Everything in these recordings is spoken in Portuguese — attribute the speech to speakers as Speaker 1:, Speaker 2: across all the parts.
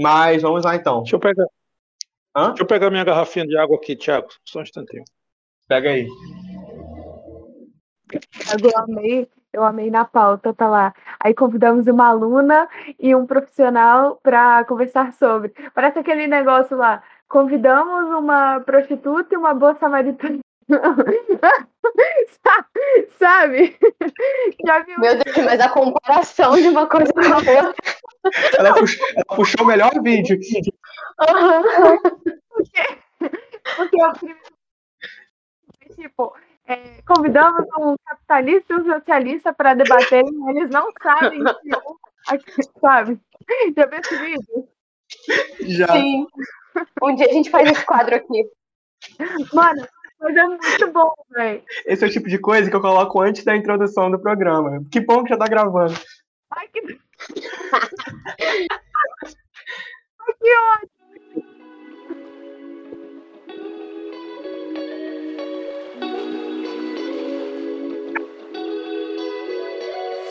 Speaker 1: Mas vamos lá então.
Speaker 2: Deixa eu pegar.
Speaker 1: Hã?
Speaker 2: Deixa eu pegar minha garrafinha de água aqui, Thiago. Só um instantinho.
Speaker 1: Pega aí.
Speaker 3: Eu amei, eu amei na pauta, tá lá. Aí convidamos uma aluna e um profissional para conversar sobre. Parece aquele negócio lá. Convidamos uma prostituta e uma boa samaritana. Sabe? Já viu?
Speaker 4: Meu Deus, mas a comparação de uma coisa com a outra.
Speaker 1: Ela puxou, ela puxou o melhor vídeo.
Speaker 4: Aham.
Speaker 3: Porque eu tipo, é, convidamos um capitalista e um socialista para debater, e eles não sabem que um, aqui, sabe? Já percebido?
Speaker 1: Já.
Speaker 4: Sim. Um dia a gente faz esse quadro aqui.
Speaker 3: Mano, mas é muito bom, velho.
Speaker 1: Esse é o tipo de coisa que eu coloco antes da introdução do programa. Que bom que já tá gravando.
Speaker 3: Ai, que. Ai, que ótimo.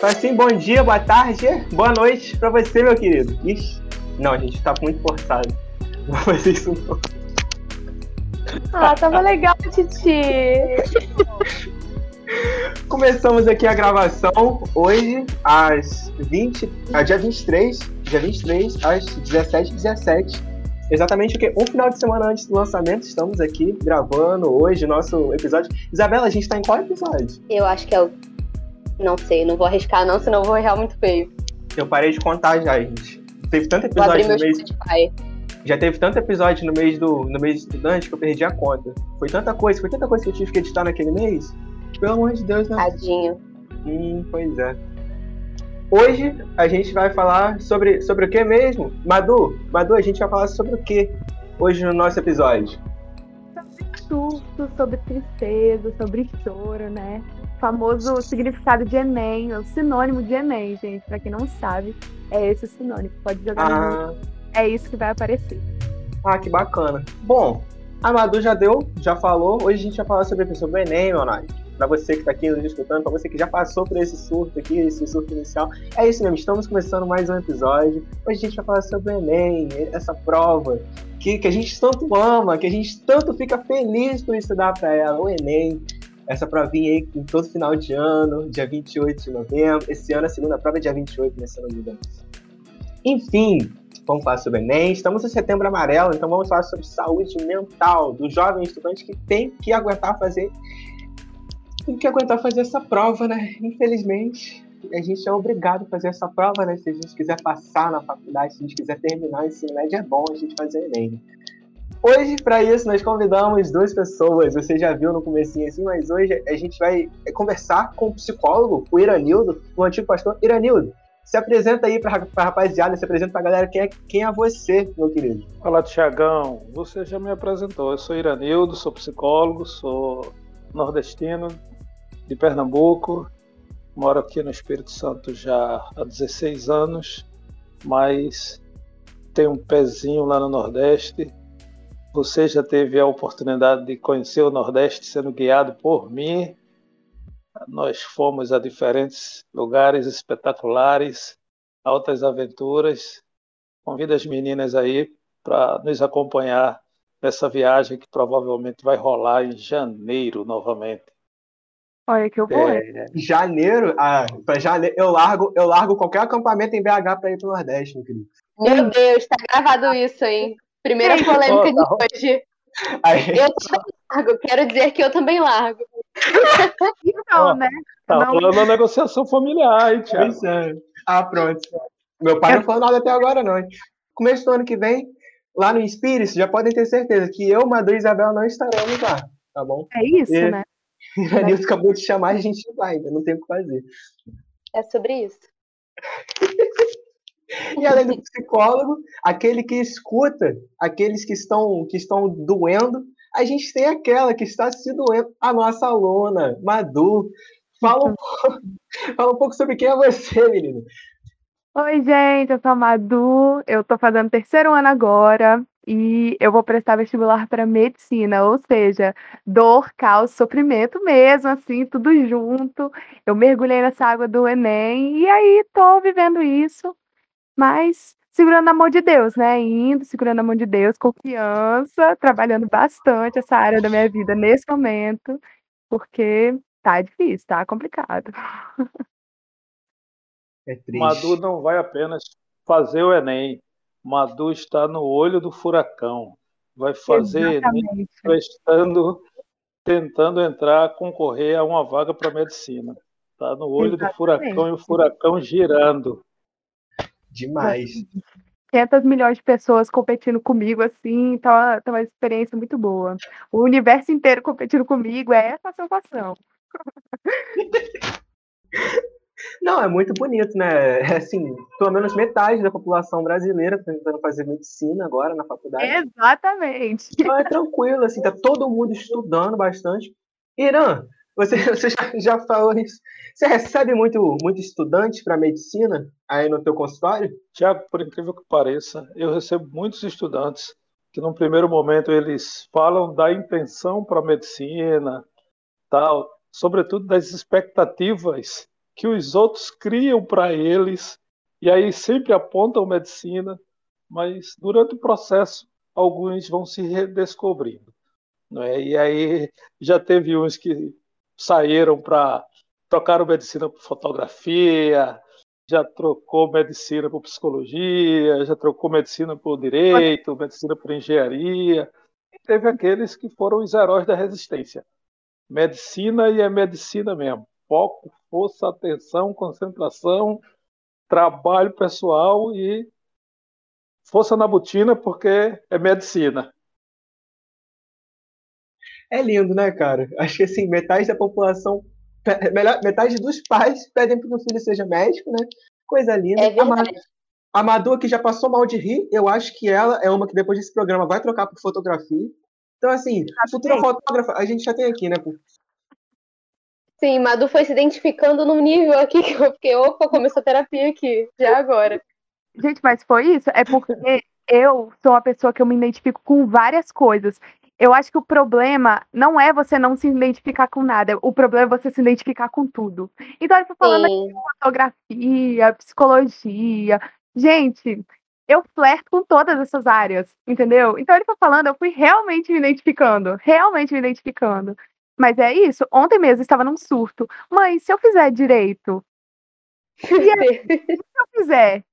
Speaker 1: Fala assim, bom dia, boa tarde, boa noite pra você, meu querido. Ixi, não, a gente tá muito forçado. Não vou fazer isso não.
Speaker 4: Ah, tava legal, Titi.
Speaker 1: Começamos aqui a gravação hoje às 20, ah, dia 23, dia 23 às 17h17. Exatamente porque um final de semana antes do lançamento estamos aqui gravando hoje nosso episódio. Isabela, a gente tá em qual episódio?
Speaker 4: Eu acho que é o. Não sei, não vou arriscar, não, senão eu vou errar muito feio.
Speaker 1: Eu parei de contar já, gente. Teve tanto episódio no mês.
Speaker 4: Spotify.
Speaker 1: Já teve tanto episódio no mês do no mês estudante que eu perdi a conta. Foi tanta coisa, foi tanta coisa que eu tive que editar naquele mês. Pelo amor de Deus, né?
Speaker 4: Tadinho.
Speaker 1: Hum, pois é. Hoje a gente vai falar sobre, sobre o que mesmo? Madu, Madu, a gente vai falar sobre o que hoje no nosso episódio?
Speaker 3: Surto, sobre tristeza, sobre choro, né? O famoso significado de Enem, o sinônimo de Enem, gente. Pra quem não sabe, é esse o sinônimo. Pode jogar no
Speaker 1: Ah,
Speaker 3: É isso que vai aparecer.
Speaker 1: ah, que bacana. Bom, a Madu já deu, já falou. Hoje a gente vai falar sobre, sobre o Enem, meu Nai. Pra você que tá aqui nos escutando, pra você que já passou por esse surto aqui, esse surto inicial. É isso mesmo, estamos começando mais um episódio. Hoje a gente vai falar sobre o Enem, essa prova que, que a gente tanto ama, que a gente tanto fica feliz por estudar para ela, o Enem. Essa provinha aí em todo final de ano, dia 28 de novembro. Esse ano a segunda prova é dia 28, né, se. Enfim, vamos falar sobre o Enem. Estamos em setembro amarelo, então vamos falar sobre saúde mental do jovem estudante que tem que aguentar fazer. Que aguentar fazer essa prova, né? Infelizmente, a gente é obrigado a fazer essa prova, né? Se a gente quiser passar na faculdade, se a gente quiser terminar o ensino médio, é bom a gente fazer o Enem. Hoje, para isso, nós convidamos duas pessoas. Você já viu no comecinho assim, mas hoje a gente vai conversar com o psicólogo, o Iranildo, o antigo pastor Iranildo. Se apresenta aí pra, pra rapaziada, se apresenta pra galera quem é, quem é você, meu querido.
Speaker 2: Fala, Tiagão. Você já me apresentou. Eu sou Iranildo, sou psicólogo, sou nordestino, de Pernambuco. Moro aqui no Espírito Santo já há 16 anos, mas tenho um pezinho lá no Nordeste. Você já teve a oportunidade de conhecer o Nordeste sendo guiado por mim. Nós fomos a diferentes lugares espetaculares, altas aventuras. Convido as meninas aí para nos acompanhar nessa viagem que provavelmente vai rolar em janeiro novamente.
Speaker 3: Olha que eu vou.
Speaker 1: É, janeiro, ah, pra janeiro, eu largo, eu largo qualquer acampamento em BH pra ir pro Nordeste, meu querido.
Speaker 4: Meu Deus, tá gravado isso, hein? Primeira
Speaker 3: Ei,
Speaker 4: polêmica
Speaker 2: ó, tá
Speaker 4: de hoje.
Speaker 1: Aí,
Speaker 4: Eu também largo, quero dizer que eu também largo.
Speaker 3: Então,
Speaker 2: Ó,
Speaker 3: né?
Speaker 2: Tá
Speaker 3: Não.
Speaker 2: rolando uma negociação familiar, hein, Thiago?
Speaker 1: pois é. Ah, pronto. Meu pai não falou nada até agora, não. Começo do ano que vem, lá no Inspires, já podem ter certeza que eu, Madu e Isabel não estaremos lá, tá bom?
Speaker 3: É isso,
Speaker 1: É.
Speaker 3: né?
Speaker 1: A Nilson acabou de chamar e a gente vai, ainda não tem o que fazer.
Speaker 4: É sobre isso.
Speaker 1: E além do psicólogo, aquele que escuta aqueles que estão, que estão doendo, a gente tem aquela que está se doendo, a nossa aluna, Madu. Fala um, pouco, fala um pouco sobre quem é você, menino.
Speaker 3: Oi, gente, eu sou a Madu, eu tô fazendo terceiro ano agora e eu vou prestar vestibular para medicina, ou seja, dor, caos, sofrimento mesmo, assim, tudo junto. Eu mergulhei nessa água do Enem e aí tô vivendo isso, mas segurando na mão de Deus, né? Indo, segurando na mão de Deus, confiança, trabalhando bastante essa área da minha vida nesse momento, porque tá difícil, tá complicado.
Speaker 1: É triste.
Speaker 2: Madu não vai apenas fazer o Enem. Madu está no olho do furacão. Vai fazer
Speaker 3: Exatamente.
Speaker 2: prestando, tentando entrar, concorrer a uma vaga para medicina. Está no olho do furacão e o furacão girando.
Speaker 1: Demais.
Speaker 3: 500 milhões de pessoas competindo comigo, assim, tá, tá uma experiência muito boa. O universo inteiro competindo comigo, é essa a sensação.
Speaker 1: Não, é muito bonito, né? É assim, pelo menos metade da população brasileira tá tentando fazer medicina agora na faculdade.
Speaker 3: Exatamente.
Speaker 1: Então é tranquilo, assim, tá todo mundo estudando bastante. Irã, você, você já, já falou isso. Você recebe muito, muito estudante para medicina aí no teu consultório?
Speaker 2: Tiago, por incrível que pareça, eu recebo muitos estudantes que, num primeiro momento, eles falam da intenção para a medicina, tal, sobretudo das expectativas que os outros criam para eles, e aí sempre apontam medicina, mas durante o processo, alguns vão se redescobrindo. É? E aí já teve uns que saíram para trocaram medicina por fotografia, já trocou medicina por psicologia, já trocou medicina por direito, medicina por engenharia. E teve aqueles que foram os heróis da resistência. Medicina e é medicina mesmo. Foco, força, atenção, concentração, trabalho pessoal e força na botina, porque é medicina.
Speaker 1: É lindo, né, cara? Acho que assim, metade da população, melhor, metade dos pais pedem para que o filho seja médico, né? Coisa linda.
Speaker 4: É verdade.
Speaker 1: A Madu que já passou mal de rir, eu acho que ela é uma que depois desse programa vai trocar por fotografia. Então, assim, futura fotógrafa, a gente já tem aqui, né?
Speaker 4: Sim, Madu foi se identificando num nível aqui que eu fiquei, opa, começou a terapia aqui, já agora.
Speaker 3: Gente, mas foi isso? É porque eu sou uma pessoa que eu me identifico com várias coisas. Eu acho que o problema não é você não se identificar com nada, o problema é você se identificar com tudo. Então, eu tô falando aqui
Speaker 4: Sim.
Speaker 3: de fotografia, psicologia. Gente, eu flerto com todas essas áreas, entendeu? Então, ele tá falando, eu fui realmente me identificando, realmente me identificando. Mas é isso, ontem mesmo eu estava num surto. Mãe, se eu fizer direito, se eu fizer,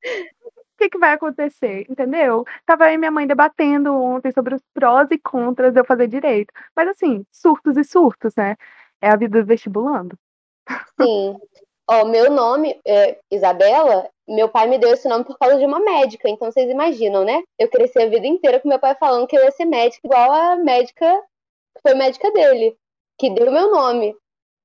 Speaker 3: o que, que vai acontecer? Entendeu? Tava e minha mãe debatendo ontem sobre os prós e contras de eu fazer direito. Mas assim, surtos e surtos, né? É a vida do vestibulando.
Speaker 4: Sim. Ó, meu nome é Isabela. Meu pai me deu esse nome por causa de uma médica. Então vocês imaginam, né? Eu cresci a vida inteira com meu pai falando que eu ia ser médica, igual a médica que foi médica dele, que deu meu nome.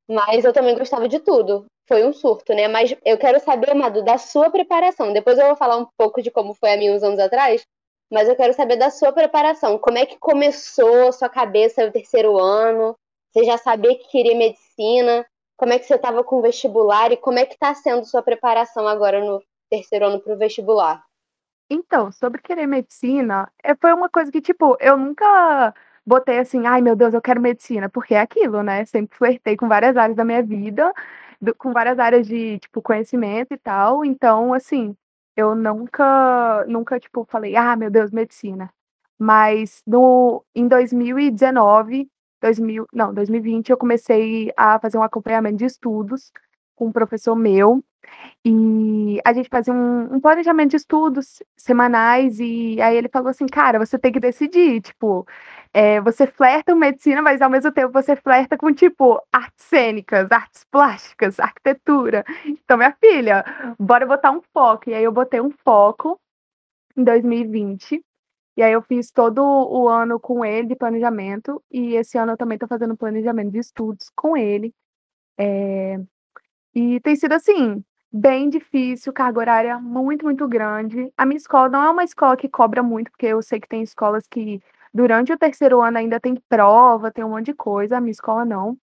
Speaker 4: Mas eu também gostava de tudo. Foi um surto, né? Mas eu quero saber, Madu, da sua preparação. Depois eu vou falar um pouco de como foi a minha uns anos atrás. Mas eu quero saber da sua preparação. Como é que começou a sua cabeça no terceiro ano? Você já sabia que queria medicina? Como é que você estava com o vestibular? E como é que está sendo sua preparação agora no terceiro ano para o vestibular?
Speaker 3: Então, sobre querer medicina, é, foi uma coisa que, tipo, eu nunca botei assim, ai meu Deus, eu quero medicina, porque é aquilo, né? Sempre flertei com várias áreas da minha vida, do- com várias áreas de, tipo, conhecimento e tal. Então, assim, eu nunca, nunca, tipo, falei, ah, meu Deus, medicina. Mas no, em 2019, 2000, não, 2020, eu comecei a fazer um acompanhamento de estudos com um professor meu. E a gente fazia um, um planejamento de estudos semanais, e aí ele falou assim, cara, você tem que decidir, tipo, é, você flerta com medicina, mas ao mesmo tempo você flerta com, tipo, artes cênicas, artes plásticas, arquitetura. Então, minha filha, bora botar um foco. E aí eu botei um foco em 2020. E aí eu fiz todo o ano com ele de planejamento. E esse ano eu também tô fazendo planejamento de estudos com ele. É, E tem sido assim, bem difícil, carga horária muito, muito grande. A minha escola não é uma escola que cobra muito, porque eu sei que tem escolas que durante o terceiro ano ainda tem prova, tem um monte de coisa. A minha escola não.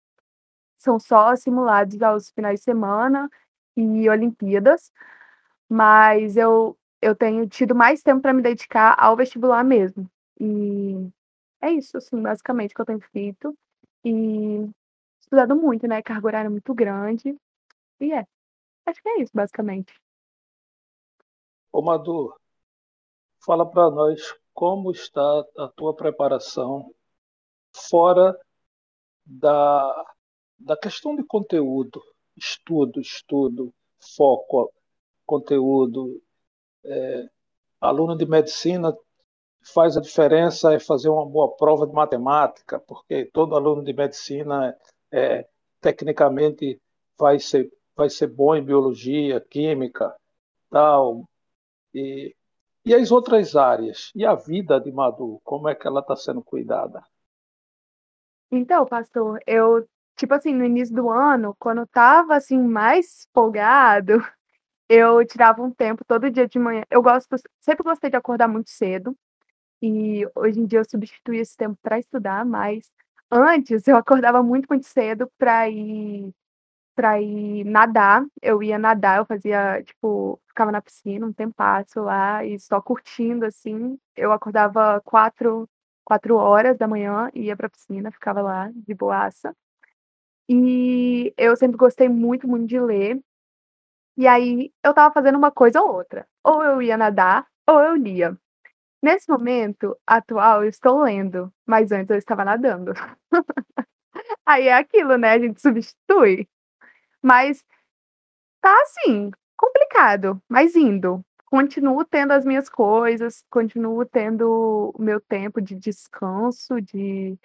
Speaker 3: São só simulados aos finais de semana e Olimpíadas. Mas eu, eu tenho tido mais tempo para me dedicar ao vestibular mesmo. E é isso, assim, basicamente, que eu tenho feito. E estudado muito, né? Carga horária muito grande. E é. Acho que é isso, basicamente.
Speaker 2: Ô Madu, fala para nós como está a tua preparação fora da, da questão de conteúdo, estudo, estudo, foco, conteúdo. É, aluno de medicina faz a diferença é fazer uma boa prova de matemática, porque todo aluno de medicina é, tecnicamente vai ser vai ser bom em biologia, química, tal. E, e as outras áreas? E a vida de Madu, como é que ela está sendo cuidada?
Speaker 3: Então, pastor, eu, tipo assim, no início do ano, quando eu tava assim mais folgado, eu tirava um tempo todo dia de manhã. Eu gosto, sempre gostei de acordar muito cedo. E hoje em dia eu substituí esse tempo para estudar, mas antes eu acordava muito, muito cedo para ir para ir nadar. Eu ia nadar, eu fazia, tipo, ficava na piscina um tempasso lá e só curtindo assim. Eu acordava quatro, quatro horas da manhã, ia pra piscina, ficava lá de boaça. E eu sempre gostei muito, muito de ler. E aí eu estava fazendo uma coisa ou outra. Ou eu ia nadar, ou eu lia. Nesse momento atual, eu estou lendo, mas antes eu estava nadando. aí é aquilo, né? A gente substitui. Mas tá assim, complicado, mas indo. Continuo tendo as minhas coisas, continuo tendo o meu tempo de descanso, de,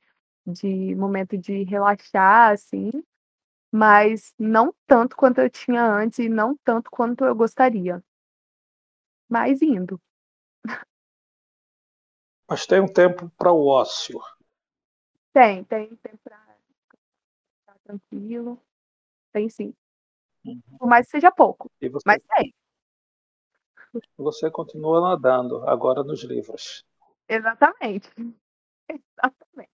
Speaker 3: de momento de relaxar, assim, mas não tanto quanto eu tinha antes e não tanto quanto eu gostaria. Mas indo.
Speaker 2: Mas tem um tempo para o ócio.
Speaker 3: Tem, tem tempo para ficar tranquilo. Tem sim. Uhum. Por mais que seja pouco. Você, mas tem.
Speaker 2: Você continua nadando, agora nos livros.
Speaker 3: Exatamente. Exatamente.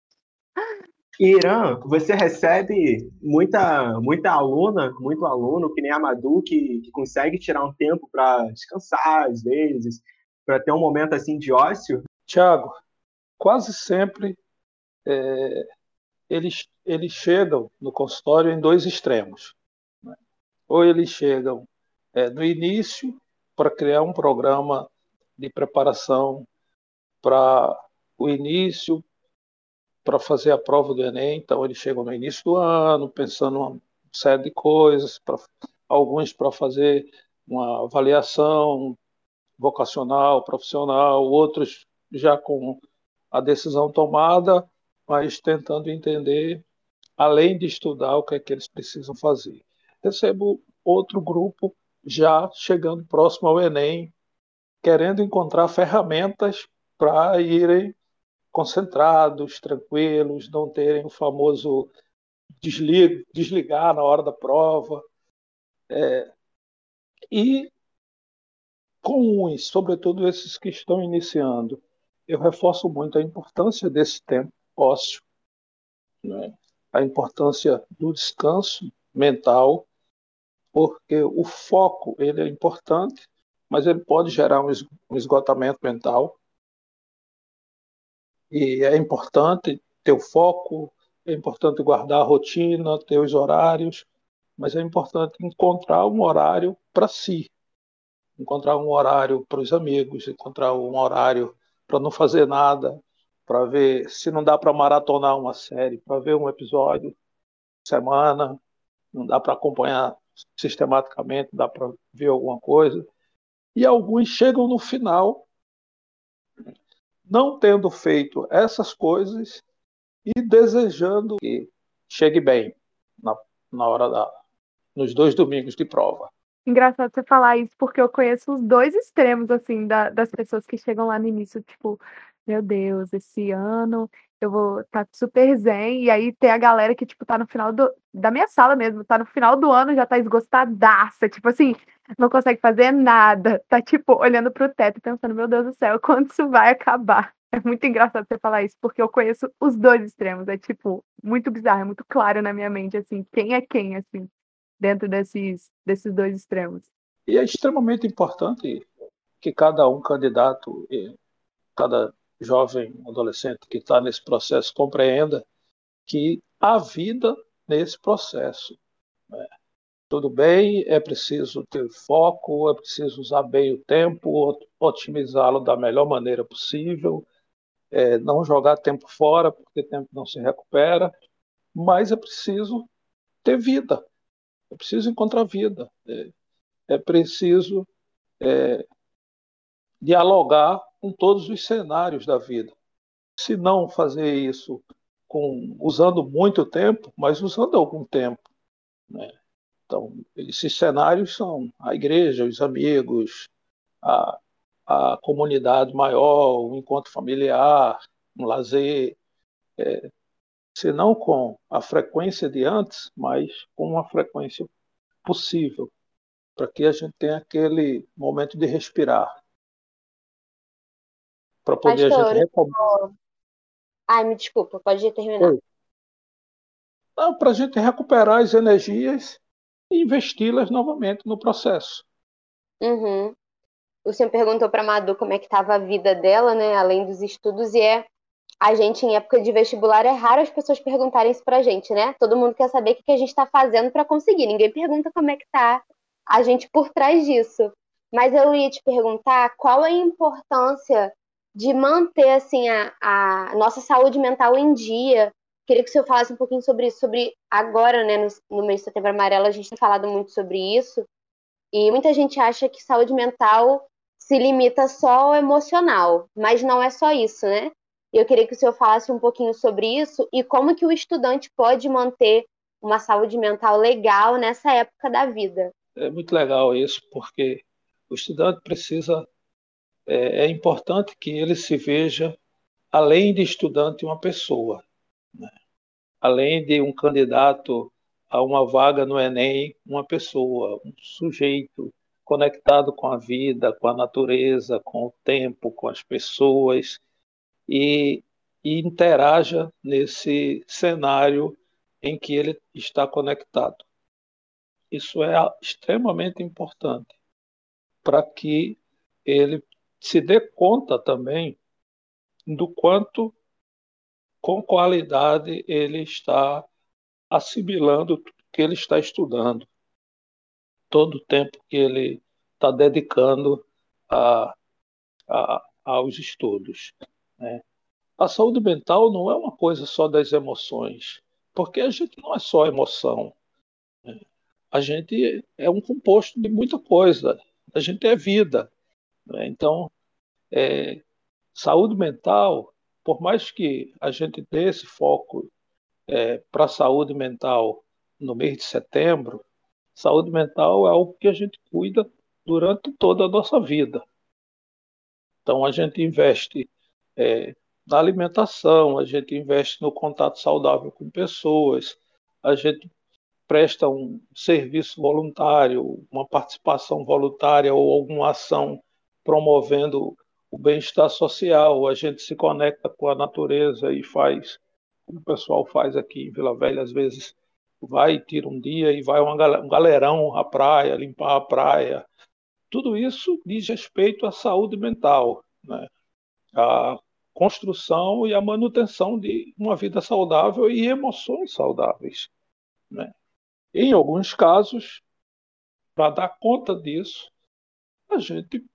Speaker 1: Irã, você recebe muita, muita aluna, muito aluno, que nem a Madu, que, que consegue tirar um tempo para descansar às vezes, para ter um momento assim de ócio?
Speaker 2: Tiago, quase sempre é, eles, eles chegam no consultório em dois extremos. Né? Ou eles chegam é, no início para criar um programa de preparação para o início, para fazer a prova do Enem. Então, eles chegam no início do ano, pensando uma série de coisas, pra, alguns para fazer uma avaliação vocacional, profissional, outros já com a decisão tomada mas tentando entender, além de estudar, o que é que eles precisam fazer. Recebo outro grupo já chegando próximo ao Enem, querendo encontrar ferramentas para irem concentrados, tranquilos, não terem o famoso desligar na hora da prova. É, e com uns, sobretudo esses que estão iniciando, eu reforço muito a importância desse tempo ócio, né? A importância do descanso mental, porque o foco ele é importante, mas ele pode gerar um esgotamento mental. E é importante ter o foco, é importante guardar a rotina, ter os horários, mas é importante encontrar um horário para si, encontrar um horário para os amigos, encontrar um horário para não fazer nada, para ver se não dá para maratonar uma série, para ver um episódio semana, não dá para acompanhar sistematicamente, dá para ver alguma coisa. E alguns chegam no final, não tendo feito essas coisas e desejando que chegue bem na, na hora da, nos dois domingos de prova.
Speaker 3: Engraçado você falar isso, porque eu conheço os dois extremos, assim, da, das pessoas que chegam lá no início, tipo, meu Deus, esse ano eu vou estar tá super zen. E aí tem a galera que, tipo, tá no final do, da minha sala mesmo, tá no final do ano, já tá esgostadaça, tipo assim, não consegue fazer nada. Tá, tipo, olhando pro teto pensando, meu Deus do céu, quando isso vai acabar? É muito engraçado você falar isso, porque eu conheço os dois extremos. É, tipo, muito bizarro, é muito claro na minha mente, assim, quem é quem, assim, dentro desses, desses dois extremos.
Speaker 2: E é extremamente importante que cada um candidato, cada jovem, adolescente que está nesse processo compreenda que há vida nesse processo. Né? tudo bem, é preciso ter foco, é preciso usar bem o tempo, otimizá-lo da melhor maneira possível, é, não jogar tempo fora, porque tempo não se recupera, mas é preciso ter vida, é preciso encontrar vida, é, é preciso é, dialogar com todos os cenários da vida. Se não fazer isso com, usando muito tempo, mas usando algum tempo. Né? Então, esses cenários são a igreja, os amigos, a, a comunidade maior, o encontro familiar, um lazer, é, se não com a frequência de antes, mas com uma frequência possível, para que a gente tenha aquele momento de respirar. Para poder Pastor, a gente retomar.
Speaker 4: Ai, me desculpa, pode terminar.
Speaker 2: Para a gente recuperar as energias e investi-las novamente no processo.
Speaker 4: Uhum. O senhor perguntou para a Madu como é que estava a vida dela, né, além dos estudos, e é a gente, em época de vestibular, é raro as pessoas perguntarem isso pra gente, né? Todo mundo quer saber o que a gente está fazendo para conseguir. Ninguém pergunta como é que tá a gente por trás disso. Mas eu ia te perguntar qual a importância de manter assim a, a nossa saúde mental em dia. Queria que o senhor falasse um pouquinho sobre isso, sobre agora, né, no, no mês de setembro amarelo, a gente tem falado muito sobre isso. E muita gente acha que saúde mental se limita só ao emocional, mas não é só isso, né? Eu queria que o senhor falasse um pouquinho sobre isso e como que o estudante pode manter uma saúde mental legal nessa época da vida.
Speaker 2: É muito legal isso, porque o estudante precisa, é, é importante que ele se veja, além de estudante, uma pessoa. Né? Além de um candidato a uma vaga no Enem, uma pessoa, um sujeito conectado com a vida, com a natureza, com o tempo, com as pessoas e, e interaja nesse cenário em que ele está conectado. Isso é extremamente importante para que ele se dê conta também do quanto, com qualidade, ele está assimilando o que ele está estudando, todo o tempo que ele está dedicando a, a, aos estudos. Né? A saúde mental não é uma coisa só das emoções, porque a gente não é só emoção. Né? A gente é um composto de muita coisa. A gente é vida. Né? Então, é, saúde mental, por mais que a gente dê esse foco é, para a saúde mental no mês de setembro, saúde mental é algo que a gente cuida durante toda a nossa vida. Então, a gente investe é, na alimentação, a gente investe no contato saudável com pessoas, a gente presta um serviço voluntário, uma participação voluntária ou alguma ação promovendo o bem-estar social, a gente se conecta com a natureza e faz, como o pessoal faz aqui em Vila Velha, às vezes vai, tira um dia e vai um galerão à praia, limpar a praia. Tudo isso diz respeito à saúde mental, né? a construção e a manutenção de uma vida saudável e emoções saudáveis. Né? Em alguns casos, para dar conta disso, a gente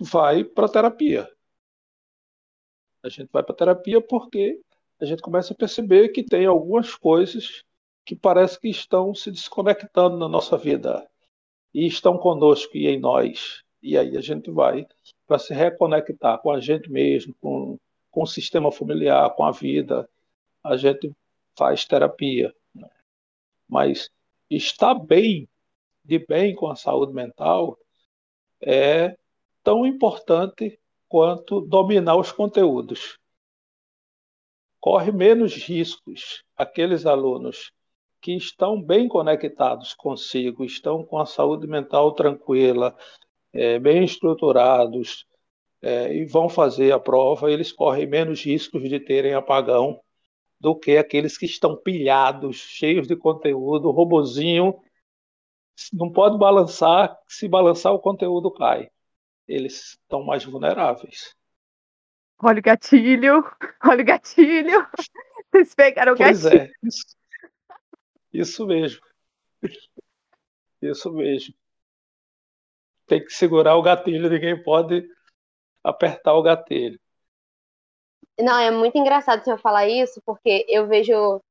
Speaker 2: vai para terapia. A gente vai para terapia porque a gente começa a perceber que tem algumas coisas que parece que estão se desconectando na nossa vida e estão conosco e em nós. E aí a gente vai para se reconectar com a gente mesmo, com, com o sistema familiar, com a vida. A gente faz terapia. Mas estar bem, de bem com a saúde mental, é tão importante quanto dominar os conteúdos. Corre menos riscos aqueles alunos que estão bem conectados consigo, estão com a saúde mental tranquila, é, bem estruturados é, e vão fazer a prova, eles correm menos riscos de terem apagão do que aqueles que estão pilhados, cheios de conteúdo, robozinho, não pode balançar, se balançar o conteúdo cai. Eles estão mais vulneráveis.
Speaker 3: Olha o gatilho, olha o gatilho. Vocês pegaram o
Speaker 2: pois
Speaker 3: gatilho.
Speaker 2: É, isso, isso mesmo. Isso mesmo. Tem que segurar o gatilho, ninguém pode apertar o gatilho.
Speaker 4: Não, é muito engraçado você falar isso, porque eu vejo,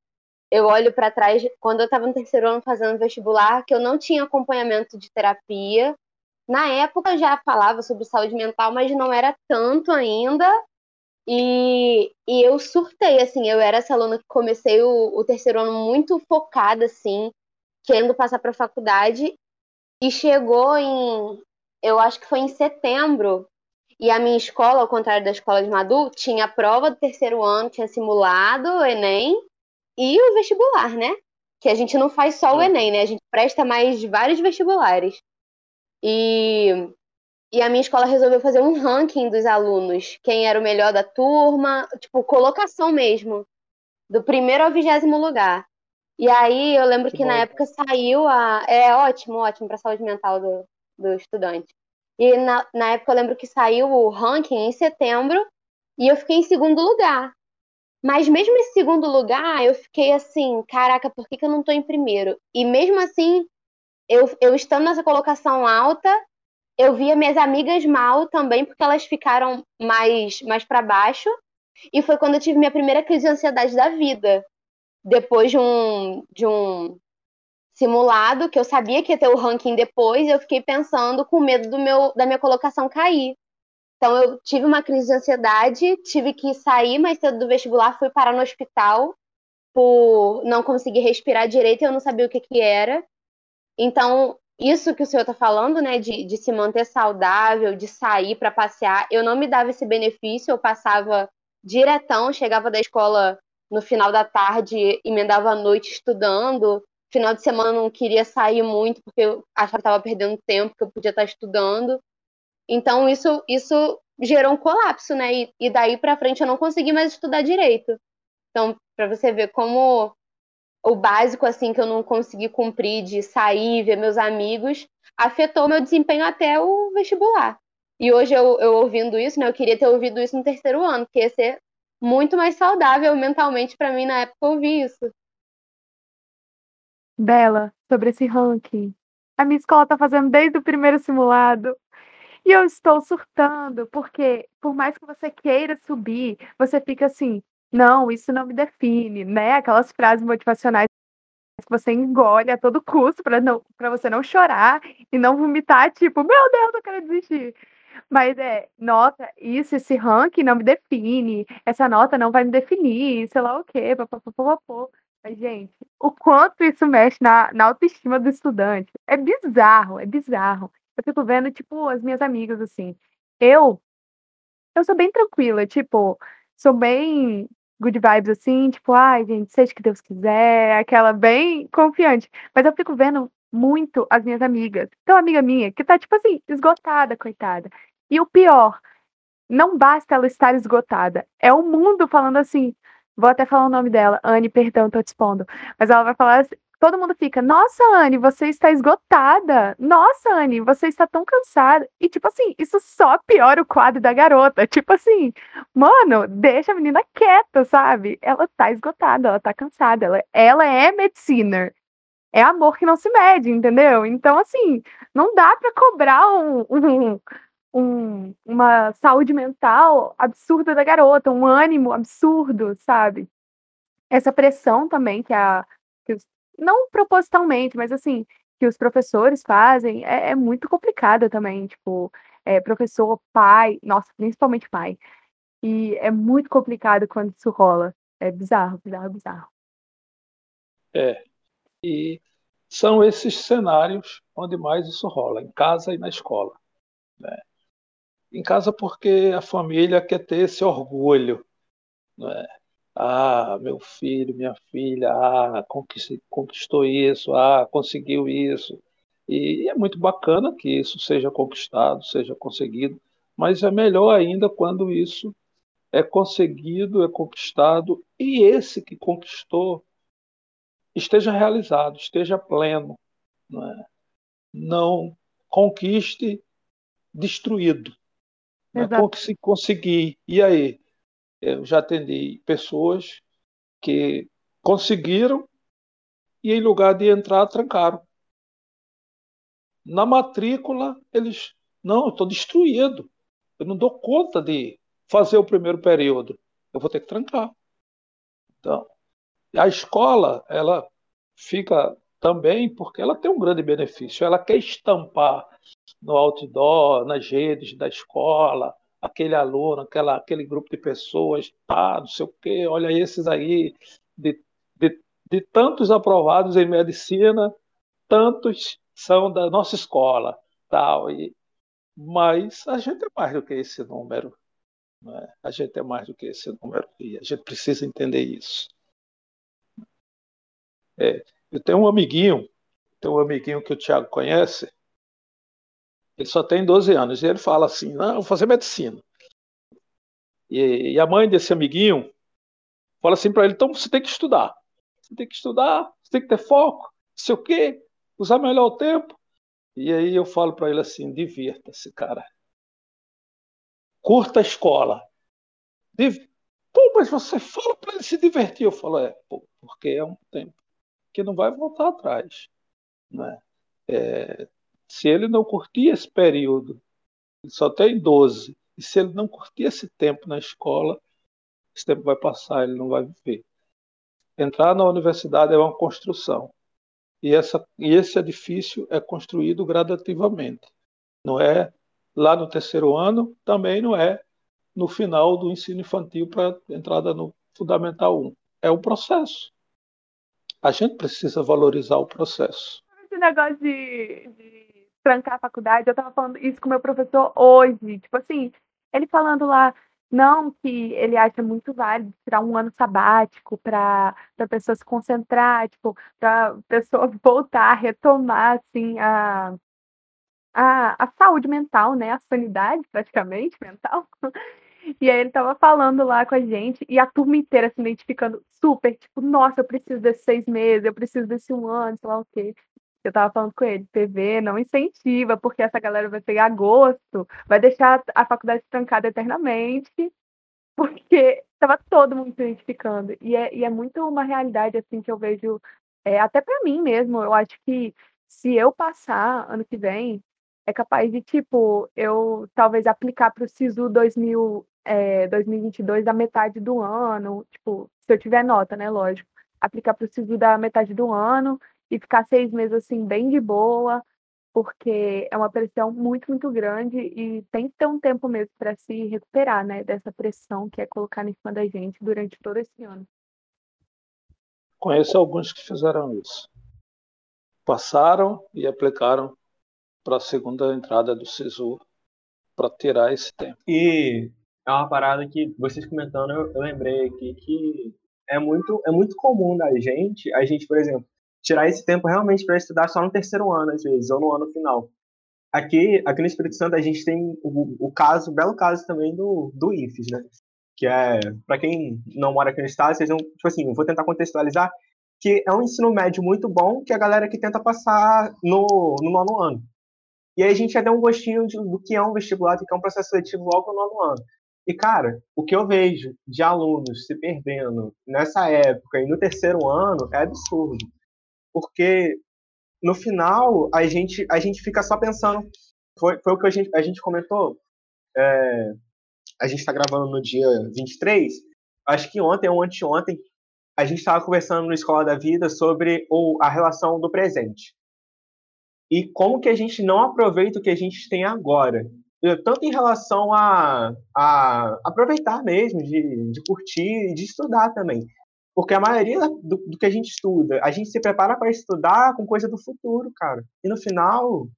Speaker 4: eu olho para trás, quando eu estava no terceiro ano fazendo vestibular, que eu não tinha acompanhamento de terapia. Na época já falava sobre saúde mental, mas não era tanto ainda. E, e eu surtei, assim, eu era essa aluna que comecei o, o terceiro ano muito focada, assim, querendo passar para a faculdade. E chegou em, eu acho que foi em setembro, e a minha escola, ao contrário da escola de Madu, tinha a prova do terceiro ano, tinha simulado o Enem e o vestibular, né? Que a gente não faz só o Enem, né? A gente presta mais vários vestibulares. E, e a minha escola resolveu fazer um ranking dos alunos, quem era o melhor da turma, tipo, colocação mesmo, do primeiro ao vigésimo lugar. E aí eu lembro que, que na época saiu a. É ótimo, ótimo para a saúde mental do, do estudante. E na, na época eu lembro que saiu o ranking em setembro e eu fiquei em segundo lugar. Mas mesmo em segundo lugar, eu fiquei assim, caraca, por que, que eu não tô em primeiro? E mesmo assim, eu, eu estando nessa colocação alta, eu via minhas amigas mal também, porque elas ficaram mais, mais para baixo. E foi quando eu tive minha primeira crise de ansiedade da vida. Depois de um, de um simulado, que eu sabia que ia ter o ranking depois, eu fiquei pensando com medo do meu, da minha colocação cair. Então eu tive uma crise de ansiedade, tive que sair mais cedo do vestibular, fui parar no hospital por não conseguir respirar direito e eu não sabia o que, que era. Então, isso que o senhor está falando, né, de, de se manter saudável, de sair para passear, eu não me dava esse benefício, eu passava diretão, chegava da escola no final da tarde, emendava a noite estudando, final de semana não queria sair muito porque eu achava que estava perdendo tempo, que eu podia estar estudando. Então isso isso gerou um colapso, né? E, e daí para frente eu não consegui mais estudar direito. Então, para você ver como o básico assim que eu não consegui cumprir de sair, ver meus amigos, afetou meu desempenho até o vestibular. E hoje eu, eu ouvindo isso, né? Eu queria ter ouvido isso no terceiro ano, porque ia ser muito mais saudável mentalmente para mim na época ouvir isso
Speaker 3: dela sobre esse ranking. A minha escola está fazendo desde o primeiro simulado. E eu estou surtando, porque por mais que você queira subir, você fica assim, não, isso não me define, né? Aquelas frases motivacionais que você engole a todo custo para não para você não chorar e não vomitar, tipo, meu Deus, eu quero desistir. Mas é, nota, isso, esse ranking não me define, essa nota não vai me definir, sei lá o quê, papapá. Mas, gente, o quanto isso mexe na, na autoestima do estudante. É bizarro, é bizarro. Eu fico vendo, tipo, as minhas amigas, assim. Eu, eu sou bem tranquila, tipo, sou bem good vibes, assim, tipo, ai, gente, seja o que Deus quiser, aquela bem confiante. Mas eu fico vendo muito as minhas amigas. Então, amiga minha, que tá, tipo assim, esgotada, coitada. E o pior, não basta ela estar esgotada. É o mundo falando assim: Vou até falar o nome dela. Anne, perdão, tô te expondo. Mas ela vai falar assim, todo mundo fica, nossa, Anne, você está esgotada. Nossa, Anne, você está tão cansada. E, tipo assim, isso só piora o quadro da garota. Tipo assim, mano, deixa a menina quieta, sabe? Ela tá esgotada, ela tá cansada. Ela, ela é medicina. É amor que não se mede, entendeu? Então, assim, não dá para cobrar um, um, um, uma saúde mental absurda da garota, um ânimo absurdo, sabe? Essa pressão também que a. Que os, não propositalmente, mas assim, que os professores fazem é, é muito complicada também. Tipo, é, professor, pai, nossa, principalmente pai. E é muito complicado quando isso rola. É bizarro, bizarro, bizarro.
Speaker 2: É. E são esses cenários onde mais isso rola, em casa e na escola. Né? em casa porque a família quer ter esse orgulho. Né? Ah, meu filho, minha filha, ah, conquistou isso, ah, conseguiu isso. E é muito bacana que isso seja conquistado, seja conseguido, mas é melhor ainda quando isso é conseguido, é conquistado e esse que conquistou esteja realizado, esteja pleno. Não, é? não conquiste destruído. Né? Como que se conseguir? E aí? Eu já atendi pessoas que conseguiram e em lugar de entrar, trancaram. Na matrícula, eles. Não, estou destruído. Eu não dou conta de fazer o primeiro período. Eu vou ter que trancar. Então, a escola, ela fica também porque ela tem um grande benefício. Ela quer estampar no outdoor, nas redes da escola, aquele aluno, aquela, aquele grupo de pessoas, tá, não sei o quê, olha esses aí, de, de, de tantos aprovados em medicina, tantos são da nossa escola, tal, e, mas a gente é mais do que esse número. Né? A gente é mais do que esse número e a gente precisa entender isso. É, eu tenho um amiguinho, tem um amiguinho que o Tiago conhece, ele só tem 12 anos, e ele fala assim, não, vou fazer medicina. E, e a mãe desse amiguinho fala assim para ele, então você tem que estudar. Você tem que estudar, você tem que ter foco, não sei o quê, usar melhor o tempo. E aí eu falo para ele assim, divirta-se, cara. Curta a escola. Div... Pô, mas você fala para ele se divertir. Eu falo, é, pô, porque é um tempo que não vai voltar atrás. Né? É, se ele não curtir esse período, só tem 12, e se ele não curtir esse tempo na escola, esse tempo vai passar, ele não vai viver. Entrar na universidade é uma construção. E, essa, e esse edifício é construído gradativamente. Não é lá no terceiro ano, também não é no final do ensino infantil para entrada no Fundamental 1. É um processo. A gente precisa valorizar o processo.
Speaker 3: Esse negócio de, de trancar a faculdade, eu estava falando isso com meu professor hoje. Tipo assim, ele falando lá, não que ele acha muito válido tirar um ano sabático para a pessoa se concentrar, tipo, para pessoa voltar, retomar assim a, a, a saúde mental, né? A sanidade praticamente mental. E aí ele tava falando lá com a gente, e a turma inteira se identificando super, tipo, nossa, eu preciso desses seis meses, eu preciso desse um ano, sei lá o quê. Eu tava falando com ele, TV não incentiva, porque essa galera vai pegar agosto, vai deixar a faculdade trancada eternamente, porque tava todo mundo se identificando. E é, e é muito uma realidade, assim, que eu vejo, é, até para mim mesmo, eu acho que se eu passar ano que vem, é capaz de, tipo, eu talvez aplicar para o SISU 2000, é, 2022 da metade do ano, tipo, se eu tiver nota, né, lógico, aplicar para o SISU da metade do ano e ficar seis meses, assim, bem de boa, porque é uma pressão muito, muito grande e tem que ter um tempo mesmo para se recuperar, né, dessa pressão que é colocar em cima da gente durante todo esse ano.
Speaker 2: Conheço alguns que fizeram isso. Passaram e aplicaram para a segunda entrada do SISU para tirar esse tempo.
Speaker 1: E é uma parada que vocês comentando, eu, eu, lembrei aqui que é muito, é muito comum da gente, a gente, por exemplo, tirar esse tempo realmente para estudar só no terceiro ano, às vezes, ou no ano final. Aqui, aqui no Espírito Santo, a gente tem o, o caso, o belo caso também do, do IFES, né? Que é, para quem não mora aqui no estado, vocês não, tipo assim, vou tentar contextualizar, que é um ensino médio muito bom que a galera que tenta passar no, no nono ano. E aí a gente já deu um gostinho de, do que é um vestibular, do que é um processo seletivo logo no nono ano. E, cara, o que eu vejo de alunos se perdendo nessa época e no terceiro ano é absurdo. Porque no final a gente, a gente fica só pensando. Foi, foi o que a gente, a gente comentou. É, a gente está gravando no dia 23. Acho que ontem ou anteontem a gente estava conversando no Escola da Vida sobre o, a relação do presente e como que a gente não aproveita o que a gente tem agora. Tanto em relação a, a aproveitar mesmo, de, de curtir e de estudar também. Porque a maioria do, do, que a gente estuda, a gente se prepara para estudar com coisa do futuro, cara. E no final,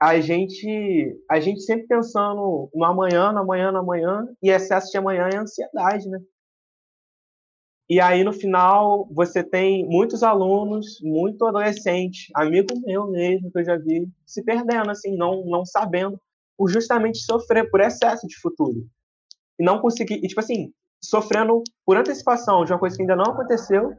Speaker 1: a gente, a gente sempre pensando no amanhã, no amanhã, no amanhã, e excesso de amanhã é ansiedade, né? E aí, no final, você tem muitos alunos, muito adolescente, amigo meu mesmo, que eu já vi, se perdendo, assim, não, não sabendo, por justamente sofrer por excesso de futuro. E não conseguir, e, tipo assim, sofrendo por antecipação de uma coisa que ainda não aconteceu,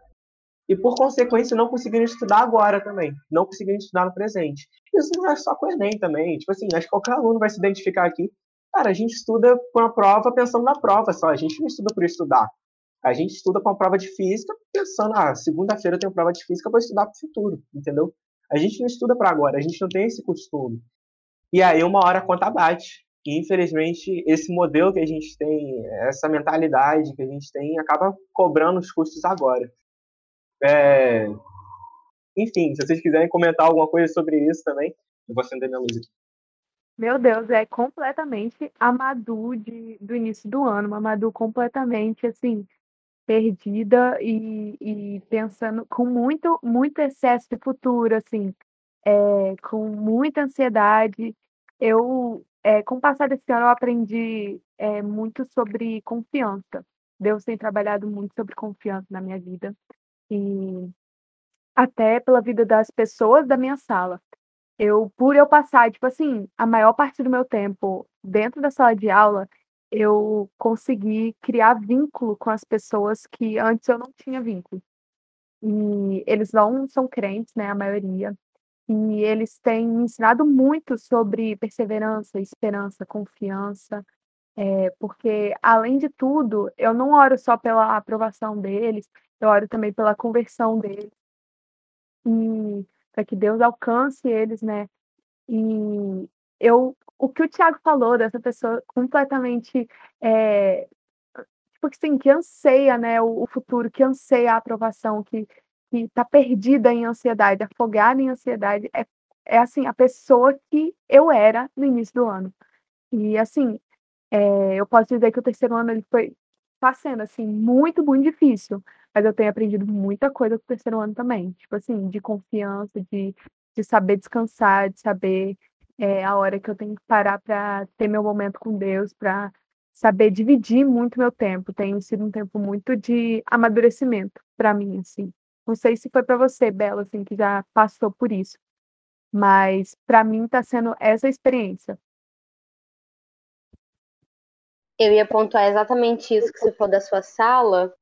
Speaker 1: e por consequência não conseguindo estudar agora também, não conseguindo estudar no presente. Isso não é só com o Enem também, tipo assim, acho que qualquer aluno vai se identificar aqui. Cara, a gente estuda com a prova pensando na prova só, a gente não estuda por estudar. A gente estuda com a prova de física pensando, ah, segunda-feira eu tenho prova de física, vou estudar para o futuro, entendeu? A gente não estuda para agora, a gente não tem esse costume. E aí uma hora a conta bate. E infelizmente esse modelo que a gente tem, essa mentalidade que a gente tem, acaba cobrando os custos agora. É... Enfim, se vocês quiserem comentar alguma coisa sobre isso também, eu vou acender minha luz aqui.
Speaker 3: Meu Deus, é completamente a Madu de, do início do ano, uma Madu completamente assim, perdida e, e pensando com muito, muito excesso de futuro, assim, é, com muita ansiedade. Eu, é, com o passar desse ano, eu aprendi é, muito sobre confiança. Deus tem trabalhado muito sobre confiança na minha vida e até pela vida das pessoas da minha sala. Eu, por eu passar, tipo assim, a maior parte do meu tempo dentro da sala de aula, eu consegui criar vínculo com as pessoas que antes eu não tinha vínculo. E eles não são crentes, né, a maioria. E eles têm me ensinado muito sobre perseverança, esperança, confiança, é, porque, além de tudo, eu não oro só pela aprovação deles, eu oro também pela conversão deles. E para que Deus alcance eles, né? E eu, o que o Tiago falou dessa pessoa completamente, é, tipo assim, que anseia, né, o, o futuro, que anseia a aprovação, que que está perdida em ansiedade, afogada em ansiedade, é, é assim a pessoa que eu era no início do ano. E assim, é, eu posso dizer que o terceiro ano ele foi está sendo assim muito muito difícil, mas eu tenho aprendido muita coisa com o terceiro ano também, tipo assim, de confiança, de, de saber descansar, de saber é, a hora que eu tenho que parar para ter meu momento com Deus, para saber dividir muito meu tempo. Tem sido um tempo muito de amadurecimento para mim, assim. Não sei se foi para você, Bela, assim, que já passou por isso, mas para mim está sendo essa experiência.
Speaker 4: Eu ia pontuar exatamente isso que você falou da sua sala,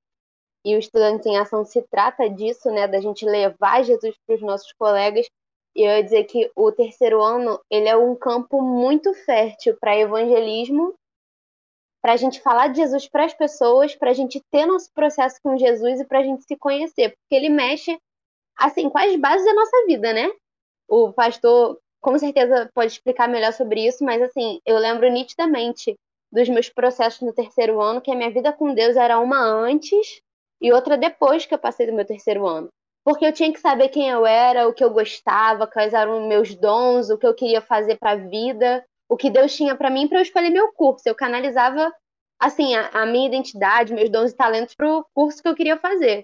Speaker 4: e o Estudante em Ação se trata disso, né, da gente levar Jesus para os nossos colegas, e eu ia dizer que o terceiro ano, ele é um campo muito fértil para evangelismo, para a gente falar de Jesus para as pessoas, para a gente ter nosso processo com Jesus e para a gente se conhecer, porque ele mexe, assim, com as bases da nossa vida, né? O pastor, com certeza, pode explicar melhor sobre isso, mas, assim, eu lembro nitidamente dos meus processos no terceiro ano, que a minha vida com Deus era uma antes e outra depois que eu passei do meu terceiro ano. Porque eu tinha que saber quem eu era, o que eu gostava, quais eram meus dons, o que eu queria fazer para a vida, o que Deus tinha para mim para eu escolher meu curso. Eu canalizava assim a, a minha identidade, meus dons e talentos para o curso que eu queria fazer.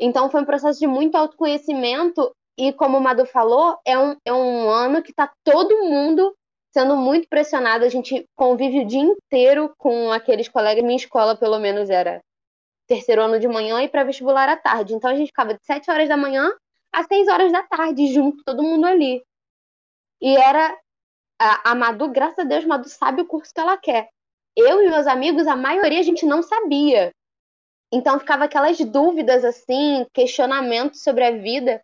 Speaker 4: Então foi um processo de muito autoconhecimento e como o Madu falou, é um, é um ano que está todo mundo sendo muito pressionado. A gente convive o dia inteiro com aqueles colegas. Minha escola, pelo menos, era terceiro ano de manhã e para vestibular à tarde. Então a gente ficava de 7 horas da manhã às 6 horas da tarde, junto, todo mundo ali. E era. A, a Madu, graças a Deus, Madu sabe o curso que ela quer. Eu e meus amigos, a maioria a gente não sabia. Então ficava aquelas dúvidas assim, questionamentos sobre a vida.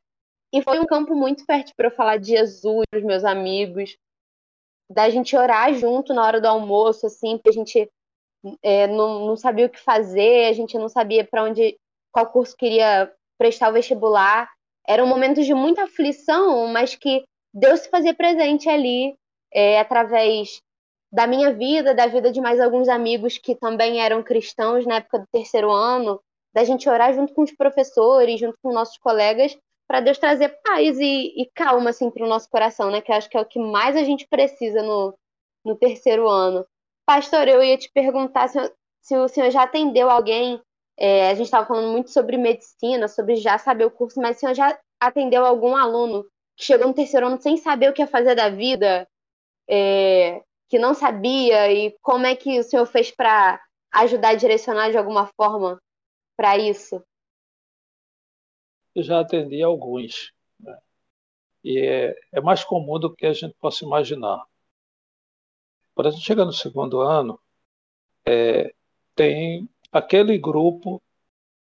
Speaker 4: E foi um campo muito fértil para eu falar de Jesus, meus amigos, da gente orar junto na hora do almoço, assim, porque a gente é, não, não sabia o que fazer, a gente não sabia para onde, qual curso queria prestar o vestibular. Eram momentos de muita aflição, mas que Deus se fazia presente ali, é, através da minha vida, da vida de mais alguns amigos que também eram cristãos na época do terceiro ano, da gente orar junto com os professores, junto com nossos colegas, para Deus trazer paz e, e calma assim para o nosso coração, né? Que acho que é o que mais a gente precisa no, no terceiro ano. Pastor, eu ia te perguntar se, se o senhor já atendeu alguém. É, a gente estava falando muito sobre medicina, sobre já saber o curso, mas o senhor já atendeu algum aluno que chegou no terceiro ano sem saber o que ia fazer da vida, é, que não sabia, e como é que o senhor fez para ajudar a direcionar de alguma forma para isso?
Speaker 2: Eu já atendi alguns. Né? E é, é mais comum do que a gente possa imaginar. Quando a gente chega no segundo ano, é, tem aquele grupo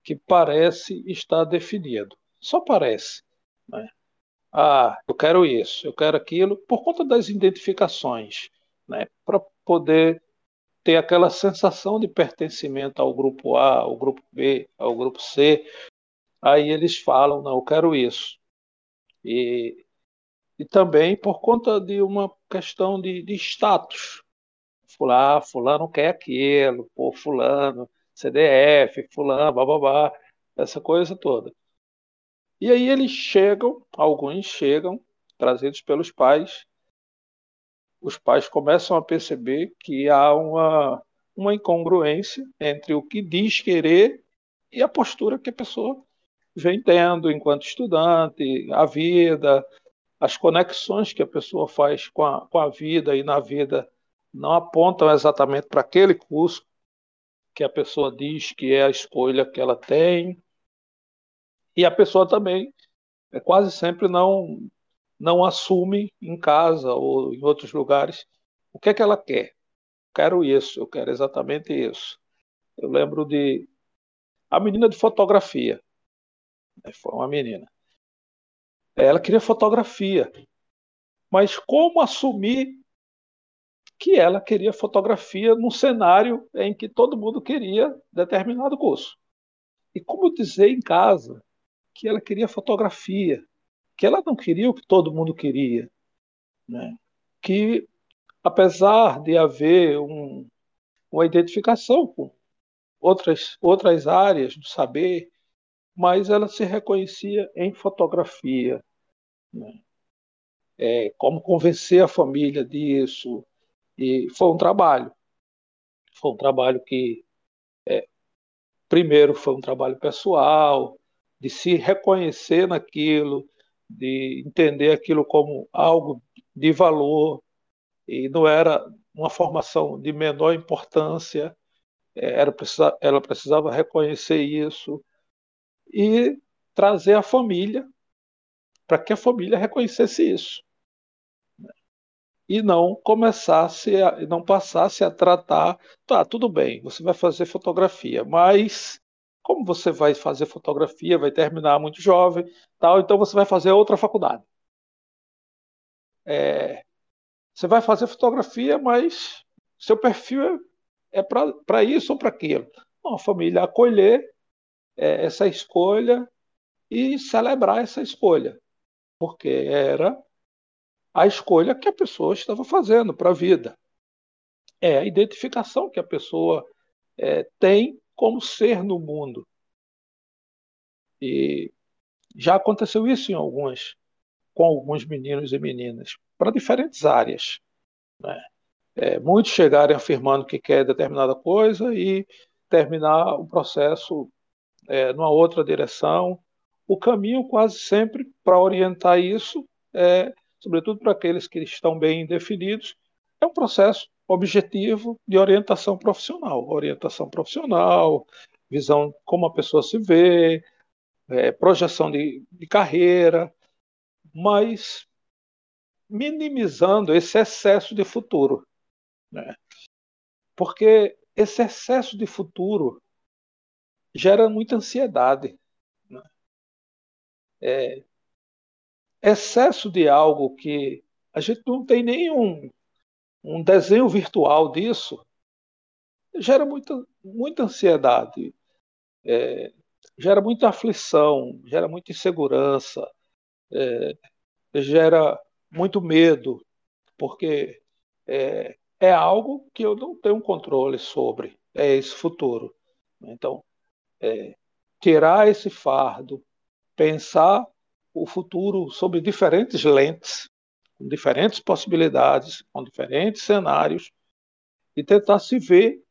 Speaker 2: que parece estar definido. Só parece. Né? Ah, eu quero isso, eu quero aquilo, por conta das identificações, né? para poder ter aquela sensação de pertencimento ao grupo A, ao grupo B, ao grupo C. Aí eles falam, não, eu quero isso. E e também por conta de uma questão de, de status. Fulano, fulano quer aquilo, pô, fulano, CDF, fulano, bababá, essa coisa toda. E aí eles chegam, alguns chegam, trazidos pelos pais, os pais começam a perceber que há uma, uma incongruência entre o que diz querer e a postura que a pessoa vem tendo enquanto estudante, a vida, as conexões que a pessoa faz com a, com a vida e na vida não apontam exatamente para aquele curso que a pessoa diz que é a escolha que ela tem. E a pessoa também é, quase sempre não, não assume em casa ou em outros lugares o que é que ela quer. Quero isso, eu quero exatamente isso. Eu lembro de a menina de fotografia. Foi uma menina. Ela queria fotografia. Mas como assumir que ela queria fotografia num cenário em que todo mundo queria determinado curso? E como dizer em casa que ela queria fotografia, que ela não queria o que todo mundo queria, né? que apesar de haver um, uma identificação com outras, outras áreas do saber, mas ela se reconhecia em fotografia. Né? É, como convencer a família disso. E foi um trabalho. Foi um trabalho que, é, primeiro, foi um trabalho pessoal, de se reconhecer naquilo, de entender aquilo como algo de valor, e não era uma formação de menor importância, é, era, ela precisava reconhecer isso, e trazer a família para que a família reconhecesse isso e não começasse a, não passasse a tratar tá tudo bem você vai fazer fotografia mas como você vai fazer fotografia vai terminar muito jovem tal então você vai fazer outra faculdade é, você vai fazer fotografia mas seu perfil é, é para isso ou para aquilo a família acolher é, essa escolha e celebrar essa escolha, porque era a escolha que a pessoa estava fazendo para a vida. É a identificação que a pessoa é, tem como ser no mundo. E já aconteceu isso em algumas, com alguns meninos e meninas, para diferentes áreas. Né? É, muitos chegarem afirmando que quer determinada coisa e terminar o processo é, numa outra direção. O caminho, quase sempre, para orientar isso, é, sobretudo para aqueles que estão bem definidos, é um processo objetivo de orientação profissional. Orientação profissional, visão como a pessoa se vê, é, projeção de, de carreira, mas minimizando esse excesso de futuro. Né? Porque esse excesso de futuro gera muita ansiedade. Né? É, excesso de algo que a gente não tem nenhum um desenho virtual disso gera muita, muita ansiedade, é, gera muita aflição, gera muita insegurança, é, gera muito medo, porque é, é algo que eu não tenho controle sobre, é esse futuro. Então, é, tirar esse fardo, pensar o futuro sob diferentes lentes, com diferentes possibilidades, com diferentes cenários, e tentar se ver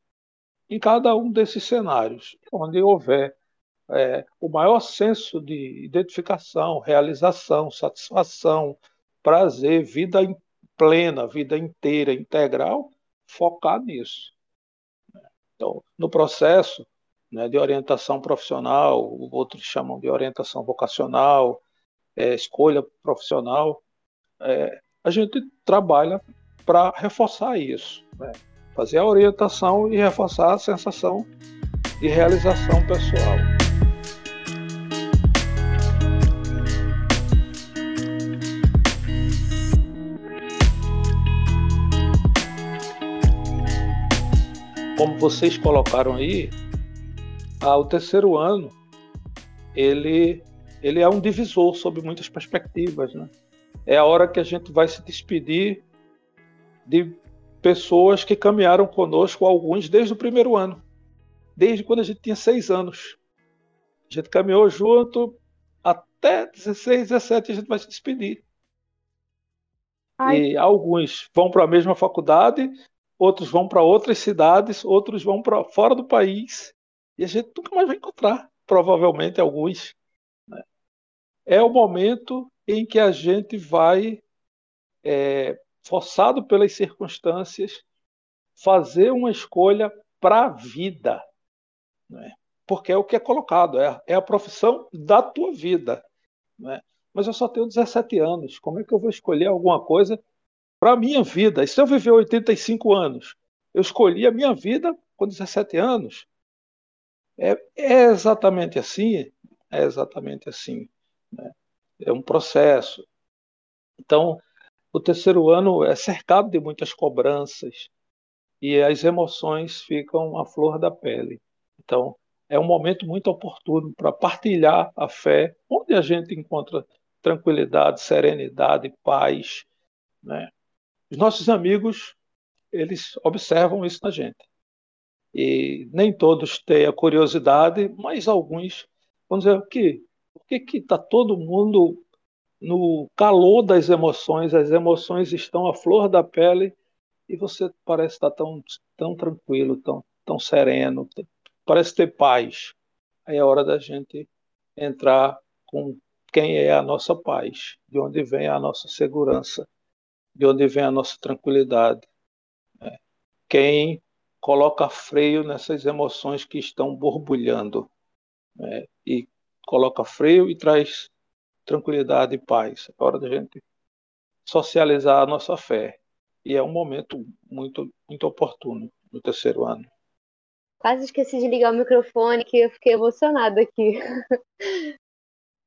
Speaker 2: em cada um desses cenários, onde houver é, o maior senso de identificação, realização, satisfação, prazer, vida plena, vida inteira, integral, focar nisso. Então, no processo, né, de orientação profissional, outros chamam de orientação vocacional, é, escolha profissional, é, a gente trabalha para reforçar isso, né? fazer a orientação e reforçar a sensação de realização pessoal. Como vocês colocaram aí, o terceiro ano ele, ele é um divisor sob muitas perspectivas. Né? É a hora que a gente vai se despedir de pessoas que caminharam conosco, alguns desde o primeiro ano, desde quando a gente tinha seis anos. A gente caminhou junto até 16, 17 a gente vai se despedir. Ai. E alguns vão para a mesma faculdade, outros vão para outras cidades, outros vão para fora do país, e a gente nunca mais vai encontrar, provavelmente alguns. Né? É o momento em que a gente vai, é, forçado pelas circunstâncias, fazer uma escolha para a vida. Né? Porque é o que é colocado, é, é a profissão da tua vida. Né? Mas eu só tenho 17 anos, como é que eu vou escolher alguma coisa para a minha vida? E se eu viver 85 anos, eu escolhi a minha vida com 17 anos? É, é exatamente assim, é exatamente assim. Né? É um processo. Então, o terceiro ano é cercado de muitas cobranças e as emoções ficam à flor da pele. Então, é um momento muito oportuno para partilhar a fé, onde a gente encontra tranquilidade, serenidade, paz. Né? Os nossos amigos, eles observam isso na gente. E nem todos têm a curiosidade, mas alguns vão dizer que por que está todo mundo no calor das emoções, as emoções estão à flor da pele e você parece estar tão, tão tranquilo, tão, tão sereno, parece ter paz. Aí é hora da gente entrar com quem é a nossa paz, de onde vem a nossa segurança, de onde vem a nossa tranquilidade. Né? Quem coloca freio nessas emoções que estão borbulhando né? e coloca freio e traz tranquilidade e paz. É hora da gente socializar a nossa fé. E é um momento muito, muito oportuno no terceiro ano.
Speaker 4: Quase esqueci de ligar o microfone, que eu fiquei emocionada aqui.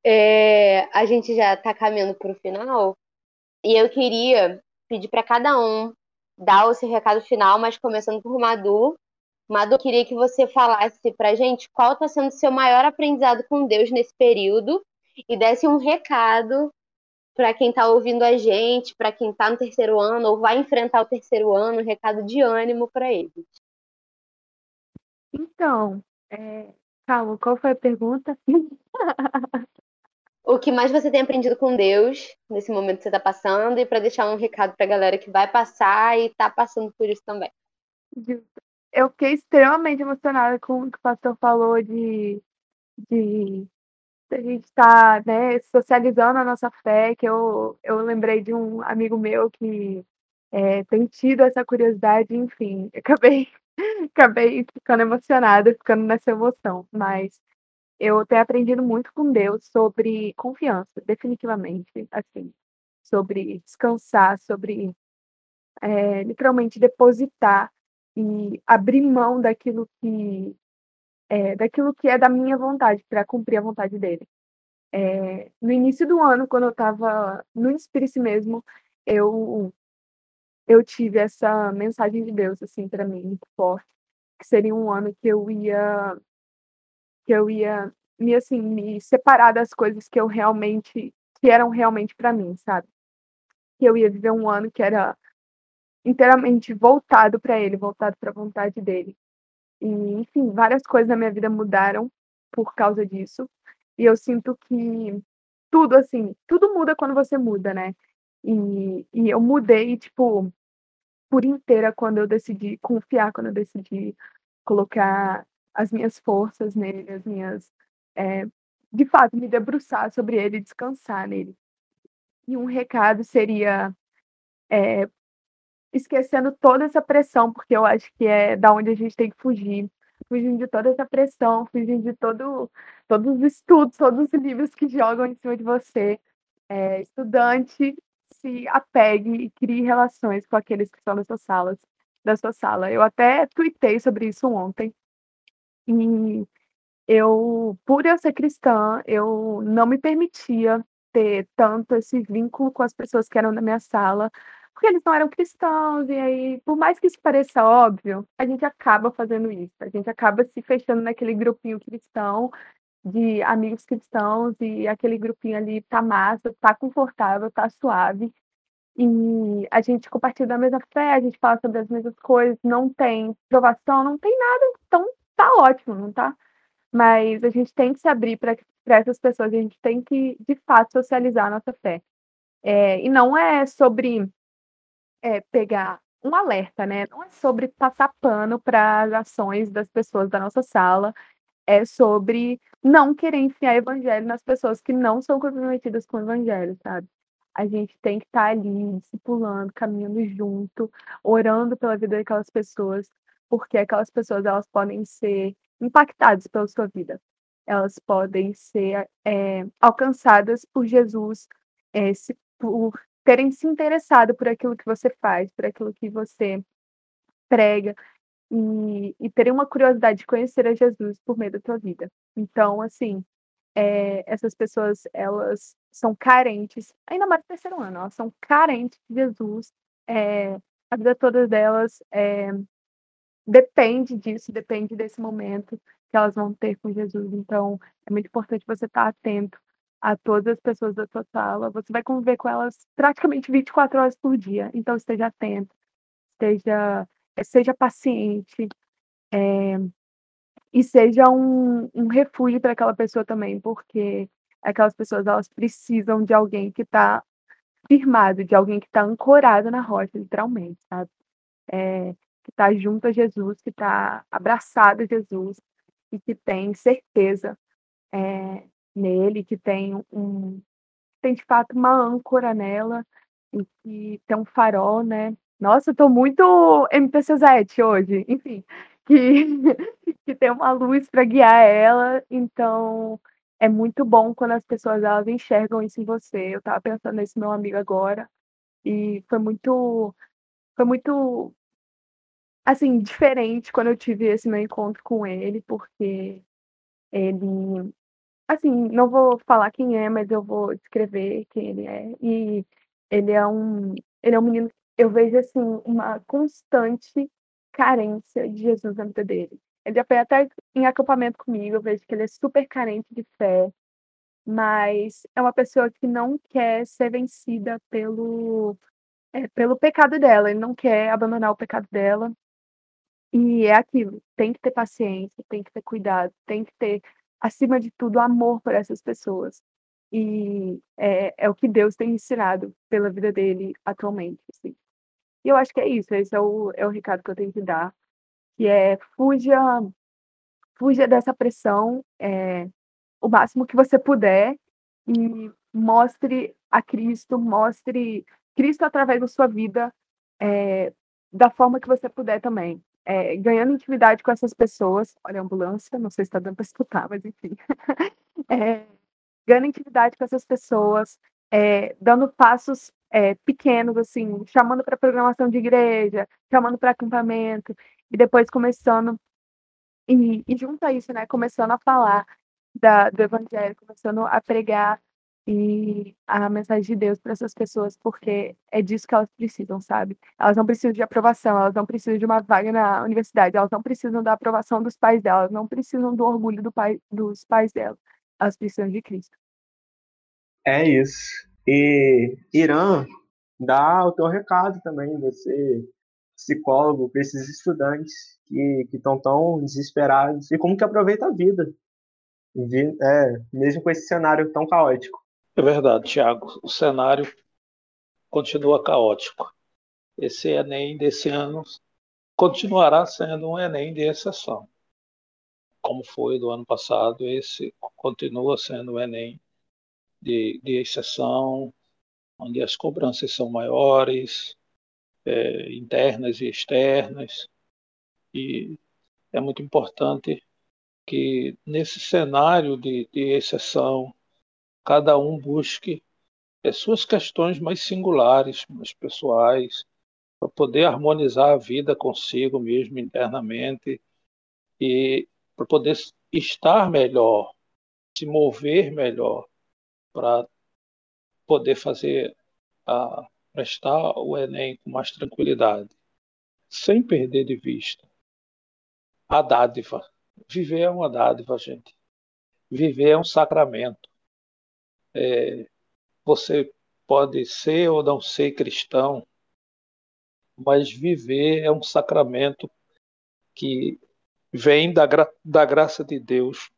Speaker 4: É, a gente já está caminhando para o final e eu queria pedir para cada um dar o seu recado final, mas começando por Madu. Madu, eu queria que você falasse para a gente qual está sendo o seu maior aprendizado com Deus nesse período e desse um recado para quem está ouvindo a gente, para quem está no terceiro ano ou vai enfrentar o terceiro ano, um recado de ânimo para eles.
Speaker 3: Então, é... calma, qual foi a pergunta?
Speaker 4: o que mais você tem aprendido com Deus nesse momento que você está passando e para deixar um recado para a galera que vai passar e está passando por isso também.
Speaker 3: Eu fiquei extremamente emocionada com o que o pastor falou de, de a gente estar tá, né, socializando a nossa fé, que eu, eu lembrei de um amigo meu que é, tem tido essa curiosidade, enfim, acabei, acabei ficando emocionada, ficando nessa emoção, mas eu tenho aprendido muito com Deus sobre confiança, definitivamente, assim, sobre descansar, sobre é, literalmente depositar e abrir mão daquilo que é, daquilo que é da minha vontade para cumprir a vontade dele. É, no início do ano, quando eu estava no Inspire-se mesmo, eu eu tive essa mensagem de Deus assim para mim muito forte, que seria um ano que eu ia que eu ia me assim me separar das coisas que eu realmente que eram realmente para mim, sabe? Que eu ia viver um ano que era inteiramente voltado para ele, voltado para a vontade dele. E enfim, várias coisas na minha vida mudaram por causa disso. E eu sinto que tudo assim, tudo muda quando você muda, né? E, e eu mudei, tipo, por inteira quando eu decidi confiar, quando eu decidi colocar as minhas forças nele, as minhas. É, de fato, me debruçar sobre ele, descansar nele. E um recado seria é, esquecendo toda essa pressão, porque eu acho que é da onde a gente tem que fugir. Fugindo de toda essa pressão, fugindo de todo, todos os estudos, todos os livros que jogam em cima de você. É, estudante, se apegue e crie relações com aqueles que estão nas suas salas, da sua sala. Eu até tuitei sobre isso ontem. E eu, por eu ser cristã, eu não me permitia ter tanto esse vínculo com as pessoas que eram na minha sala, porque eles não eram cristãos, e aí, por mais que isso pareça óbvio, a gente acaba fazendo isso, a gente acaba se fechando naquele grupinho cristão, de amigos cristãos e aquele grupinho ali tá massa, tá confortável, tá suave. E a gente compartilha da mesma fé, a gente fala sobre as mesmas coisas, não tem provação, não tem nada, então tá ótimo, não tá? Mas a gente tem que se abrir para essas pessoas, a gente tem que, de fato, socializar a nossa fé. É, e não é sobre é, pegar um alerta, né? Não é sobre passar pano para as ações das pessoas da nossa sala, é sobre não querer enfiar evangelho nas pessoas que não são comprometidas com o evangelho, sabe? A gente tem que estar tá ali, discipulando, caminhando junto, orando pela vida daquelas pessoas, porque aquelas pessoas elas podem ser impactadas pela sua vida. Elas podem ser é, alcançadas por Jesus, é, se, por terem se interessado por aquilo que você faz, por aquilo que você prega, e, e terem uma curiosidade de conhecer a Jesus por meio da tua vida. Então, assim, é, essas pessoas, elas são carentes, ainda mais no terceiro ano, elas são carentes de Jesus, é, a vida toda delas é, depende disso, depende desse momento que elas vão ter com Jesus. Então, é muito importante você estar atento a todas as pessoas da sua sala. Você vai conviver com elas praticamente 24 horas por dia. Então, esteja atento, esteja, seja paciente, é, e seja um, um refúgio para aquela pessoa também, porque aquelas pessoas elas precisam de alguém que está firmado, de alguém que está ancorado na rocha, literalmente, sabe? É, que está junto a Jesus, que está abraçado a Jesus e que tem certeza é, nele, que tem um tem de fato uma âncora nela e que tem um farol, né? Nossa, eu tô muito MPCzete hoje, enfim, que, que tem uma luz para guiar ela, então é muito bom quando as pessoas elas enxergam isso em você. Eu estava pensando nesse meu amigo agora e foi muito foi muito assim diferente quando eu tive esse meu encontro com ele, porque ele assim, não vou falar quem é, mas eu vou descrever quem ele é. E ele é um ele é um menino eu vejo assim uma constante carência de Jesus na vida dele. Ele já foi até em acampamento comigo, eu vejo que ele é super carente de fé, mas é uma pessoa que não quer ser vencida pelo, é, pelo pecado dela, ele não quer abandonar o pecado dela. E é aquilo, tem que ter paciência, tem que ter cuidado, tem que ter, acima de tudo, amor por essas pessoas. E é, é o que Deus tem ensinado pela vida dele atualmente. Assim. E eu acho que é isso, esse é o, é o recado que eu tenho que dar, que é fuja, fuja dessa pressão é, o máximo que você puder e mostre a Cristo, mostre Cristo através da sua vida é, da forma que você puder também. É, ganhando intimidade com essas pessoas, olha ambulância, não sei se está dando para escutar, mas enfim. é, ganhando intimidade com essas pessoas, é, dando passos é, pequenos, assim, chamando para programação de igreja, chamando para acampamento, e depois começando, e, e junto a isso, né, começando a falar da, do evangelho, começando a pregar e a mensagem de Deus para essas pessoas, porque é disso que elas precisam, sabe? Elas não precisam de aprovação, elas não precisam de uma vaga na universidade, elas não precisam da aprovação dos pais delas, não precisam do orgulho do pai, dos pais delas, elas precisam de Cristo.
Speaker 1: É isso. E Irã, dá o teu recado também, você, psicólogo, para esses estudantes que estão tão desesperados e como que aproveita a vida, é, mesmo com esse cenário tão caótico.
Speaker 2: É verdade, Tiago. O cenário continua caótico. Esse Enem desse ano continuará sendo um Enem de exceção. Como foi do ano passado, esse continua sendo o Enem de, de exceção, onde as cobranças são maiores, é, internas e externas, e é muito importante que nesse cenário de, de exceção, cada um busque as suas questões mais singulares, mais pessoais, para poder harmonizar a vida consigo mesmo internamente e para poder estar melhor, se mover melhor, para poder fazer a prestar o Enem com mais tranquilidade, sem perder de vista a dádiva. Viver é uma dádiva, gente. viver é um sacramento. É, você pode ser ou não ser cristão, mas viver é um sacramento que vem da, gra da graça de Deus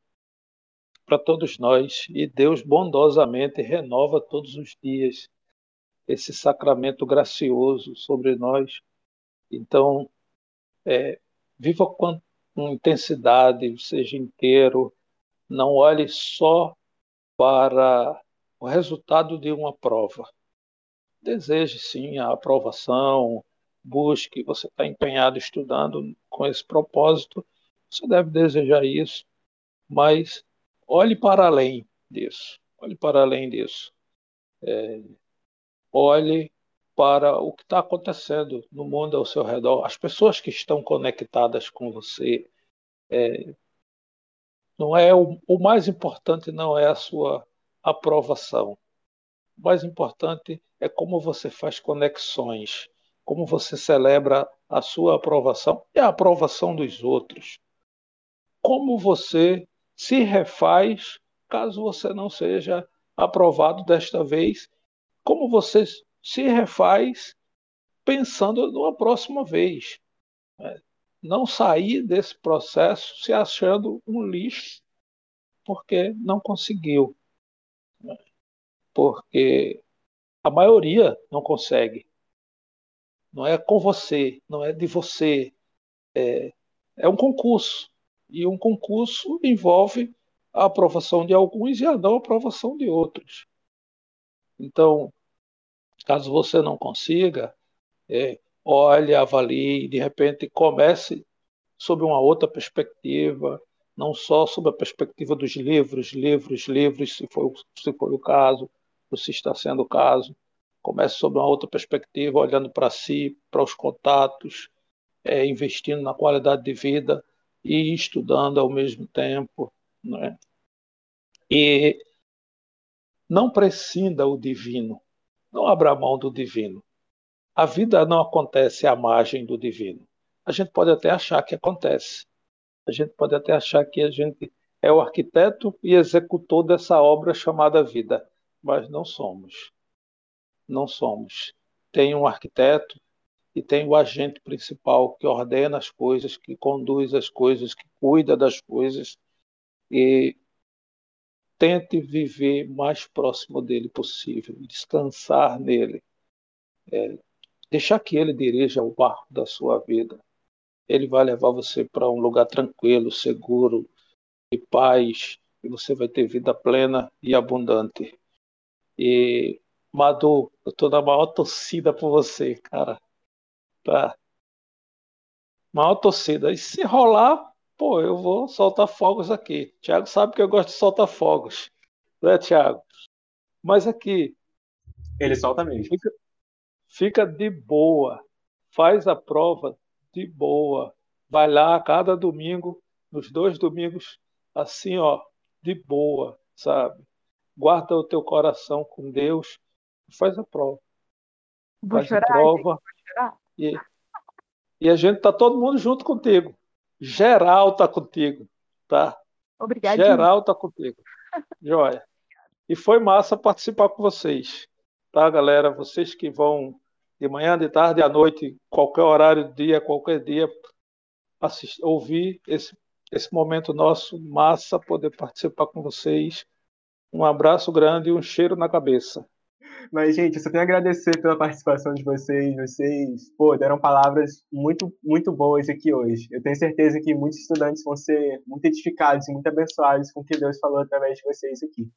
Speaker 2: para todos nós e Deus bondosamente renova todos os dias esse sacramento gracioso sobre nós. Então, é, viva com, com intensidade, seja inteiro, não olhe só para o resultado de uma prova. Deseje sim a aprovação, busque, você está empenhado estudando com esse propósito, você deve desejar isso, mas olhe para além disso, olhe para além disso. É, olhe para o que está acontecendo no mundo ao seu redor, as pessoas que estão conectadas com você. É, não é o, o mais importante não é a sua aprovação. O mais importante é como você faz conexões, como você celebra a sua aprovação e a aprovação dos outros. Como você se refaz caso você não seja aprovado desta vez, como você se refaz pensando numa próxima vez. Né? Não sair desse processo se achando um lixo porque não conseguiu. Porque a maioria não consegue não é com você, não é de você. É, é um concurso. E um concurso envolve a aprovação de alguns e a não aprovação de outros. Então, caso você não consiga, é, olhe, avalie, de repente comece sob uma outra perspectiva, não só sob a perspectiva dos livros, livros, livros, se foi, se foi o caso, se está sendo o caso, comece sob uma outra perspectiva, olhando para si, para os contatos, é, investindo na qualidade de vida e estudando ao mesmo tempo. Né? E não prescinda o divino, não abra mão do divino. A vida não acontece à margem do divino. A gente pode até achar que acontece. A gente pode até achar que a gente é o arquiteto e executor dessa obra chamada vida, mas não somos não somos. Tem um arquiteto e tem o agente principal que ordena as coisas, que conduz as coisas, que cuida das coisas e tente viver mais próximo dele possível, descansar nele, é, deixar que ele dirija o barco da sua vida. Ele vai levar você para um lugar tranquilo, seguro, de paz, e você vai ter vida plena e abundante. E Madu, eu tô na maior torcida por você, cara. Tá. Maior torcida. E se rolar, pô, eu vou soltar fogos aqui. Tiago sabe que eu gosto de soltar fogos. Né, Tiago? Mas aqui.
Speaker 1: Ele solta mesmo.
Speaker 2: Fica, fica de boa. Faz a prova de boa. Vai lá cada domingo, nos dois domingos, assim, ó, de boa, sabe? Guarda o teu coração com Deus faz a prova.
Speaker 3: Vou
Speaker 2: faz
Speaker 3: chorar,
Speaker 2: a prova. E, e a gente tá todo mundo junto contigo. Geral tá contigo, tá?
Speaker 3: Obrigada.
Speaker 2: Geral tá contigo. Joia. E foi massa participar com vocês, tá, galera? Vocês que vão de manhã, de tarde, à noite, qualquer horário do dia, qualquer dia, assistir, ouvir esse, esse momento nosso, massa poder participar com vocês. Um abraço grande e um cheiro na cabeça.
Speaker 1: Mas, gente, eu só tenho a agradecer pela participação de vocês. Vocês, pô, deram palavras muito, muito boas aqui hoje. Eu tenho certeza que muitos estudantes vão ser muito edificados e muito abençoados com o que Deus falou através de vocês aqui.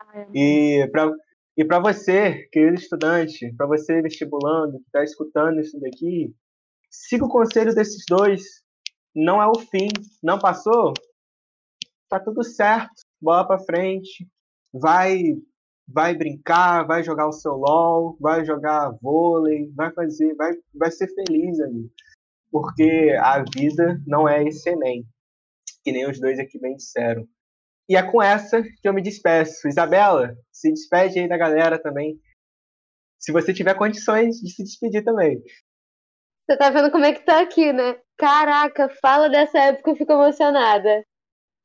Speaker 3: Ai,
Speaker 1: E para e para você, querido estudante, para você vestibulando, que está escutando isso daqui, siga o conselho desses dois. Não é o fim. Não passou? Tá tudo certo. Bola para frente. Vai vai brincar, vai jogar o seu LOL, vai jogar vôlei, vai fazer, vai, vai ser feliz ali. Porque a vida não é esse Enem, que nem os dois aqui bem disseram. E é com essa que eu me despeço. Isabela, se despede aí da galera também. Se você tiver condições de se despedir também.
Speaker 4: Você tá vendo como é que tá aqui, né? Caraca, fala dessa época, eu fico emocionada.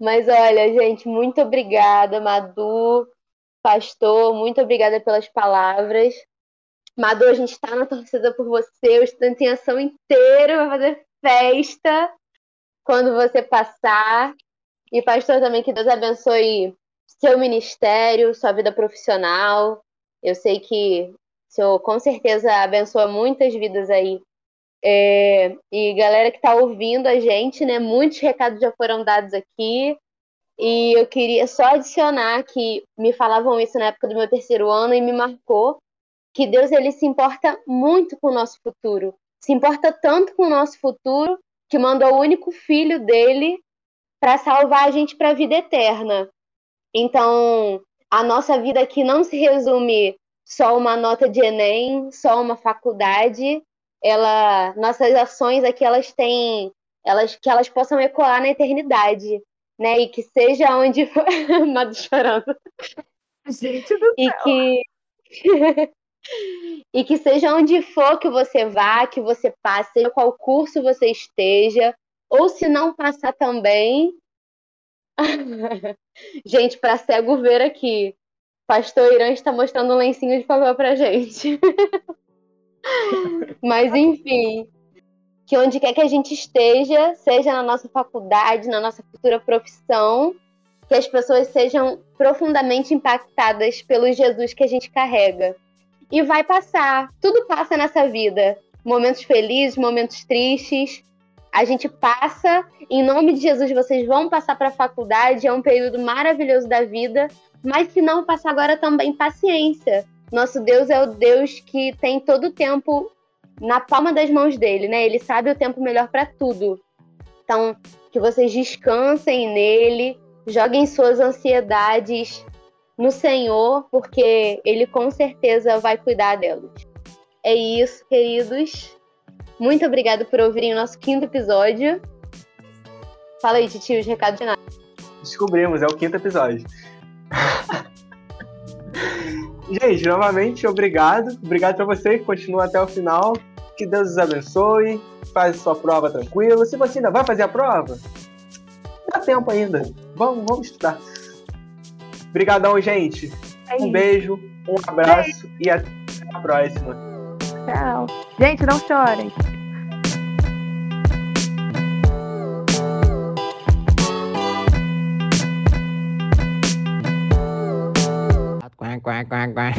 Speaker 4: Mas olha, gente, muito obrigada, Madu, pastor, muito obrigada pelas palavras. Madu, a gente está na torcida por você, o estudante em ação inteiro vai fazer festa quando você passar. E, pastor, também que Deus abençoe seu ministério, sua vida profissional. Eu sei que o senhor com certeza abençoa muitas vidas aí. É, e galera que está ouvindo a gente, né? Muitos recados já foram dados aqui. E eu queria só adicionar que me falavam isso na época do meu terceiro ano e me marcou que Deus ele se importa muito com o nosso futuro. Se importa tanto com o nosso futuro que mandou o único filho dele para salvar a gente para a vida eterna. Então, a nossa vida aqui não se resume só uma nota de ENEM, só uma faculdade. Ela, nossas ações aqui elas têm, elas que elas possam ecoar na eternidade, né? E que seja onde for, Mado chorando.
Speaker 3: Gente do
Speaker 4: e
Speaker 3: céu.
Speaker 4: que e que seja onde for que você vá, que você passe, seja qual curso você esteja, ou se não passar também. gente, para cego ver aqui, Pastor Irã está mostrando um lencinho de papel pra gente. Mas enfim, que onde quer que a gente esteja, seja na nossa faculdade, na nossa futura profissão, que as pessoas sejam profundamente impactadas pelo Jesus que a gente carrega e vai passar. Tudo passa nessa vida. Momentos felizes, momentos tristes. A gente passa. Em nome de Jesus, vocês vão passar para a faculdade. É um período maravilhoso da vida. Mas se não passar agora também, paciência. Nosso Deus é o Deus que tem todo o tempo na palma das mãos dele, né? Ele sabe o tempo melhor para tudo. Então, que vocês descansem nele, joguem suas ansiedades no Senhor, porque Ele com certeza vai cuidar delas. É isso, queridos. Muito obrigada por ouvirem o nosso quinto episódio. Fala aí, Titi, os recados finais.
Speaker 1: Descobrimos, é o quinto episódio. Gente, novamente, obrigado. Obrigado pra você que continua até o final. Que Deus os abençoe. Faz sua prova tranquilo. Se você ainda vai fazer a prova, dá tempo ainda. Vamos, vamos estudar. Obrigadão, gente.
Speaker 3: É
Speaker 1: Um beijo, um abraço e até a próxima.
Speaker 3: Tchau. Gente, não chorem.
Speaker 5: quạt quạt quạt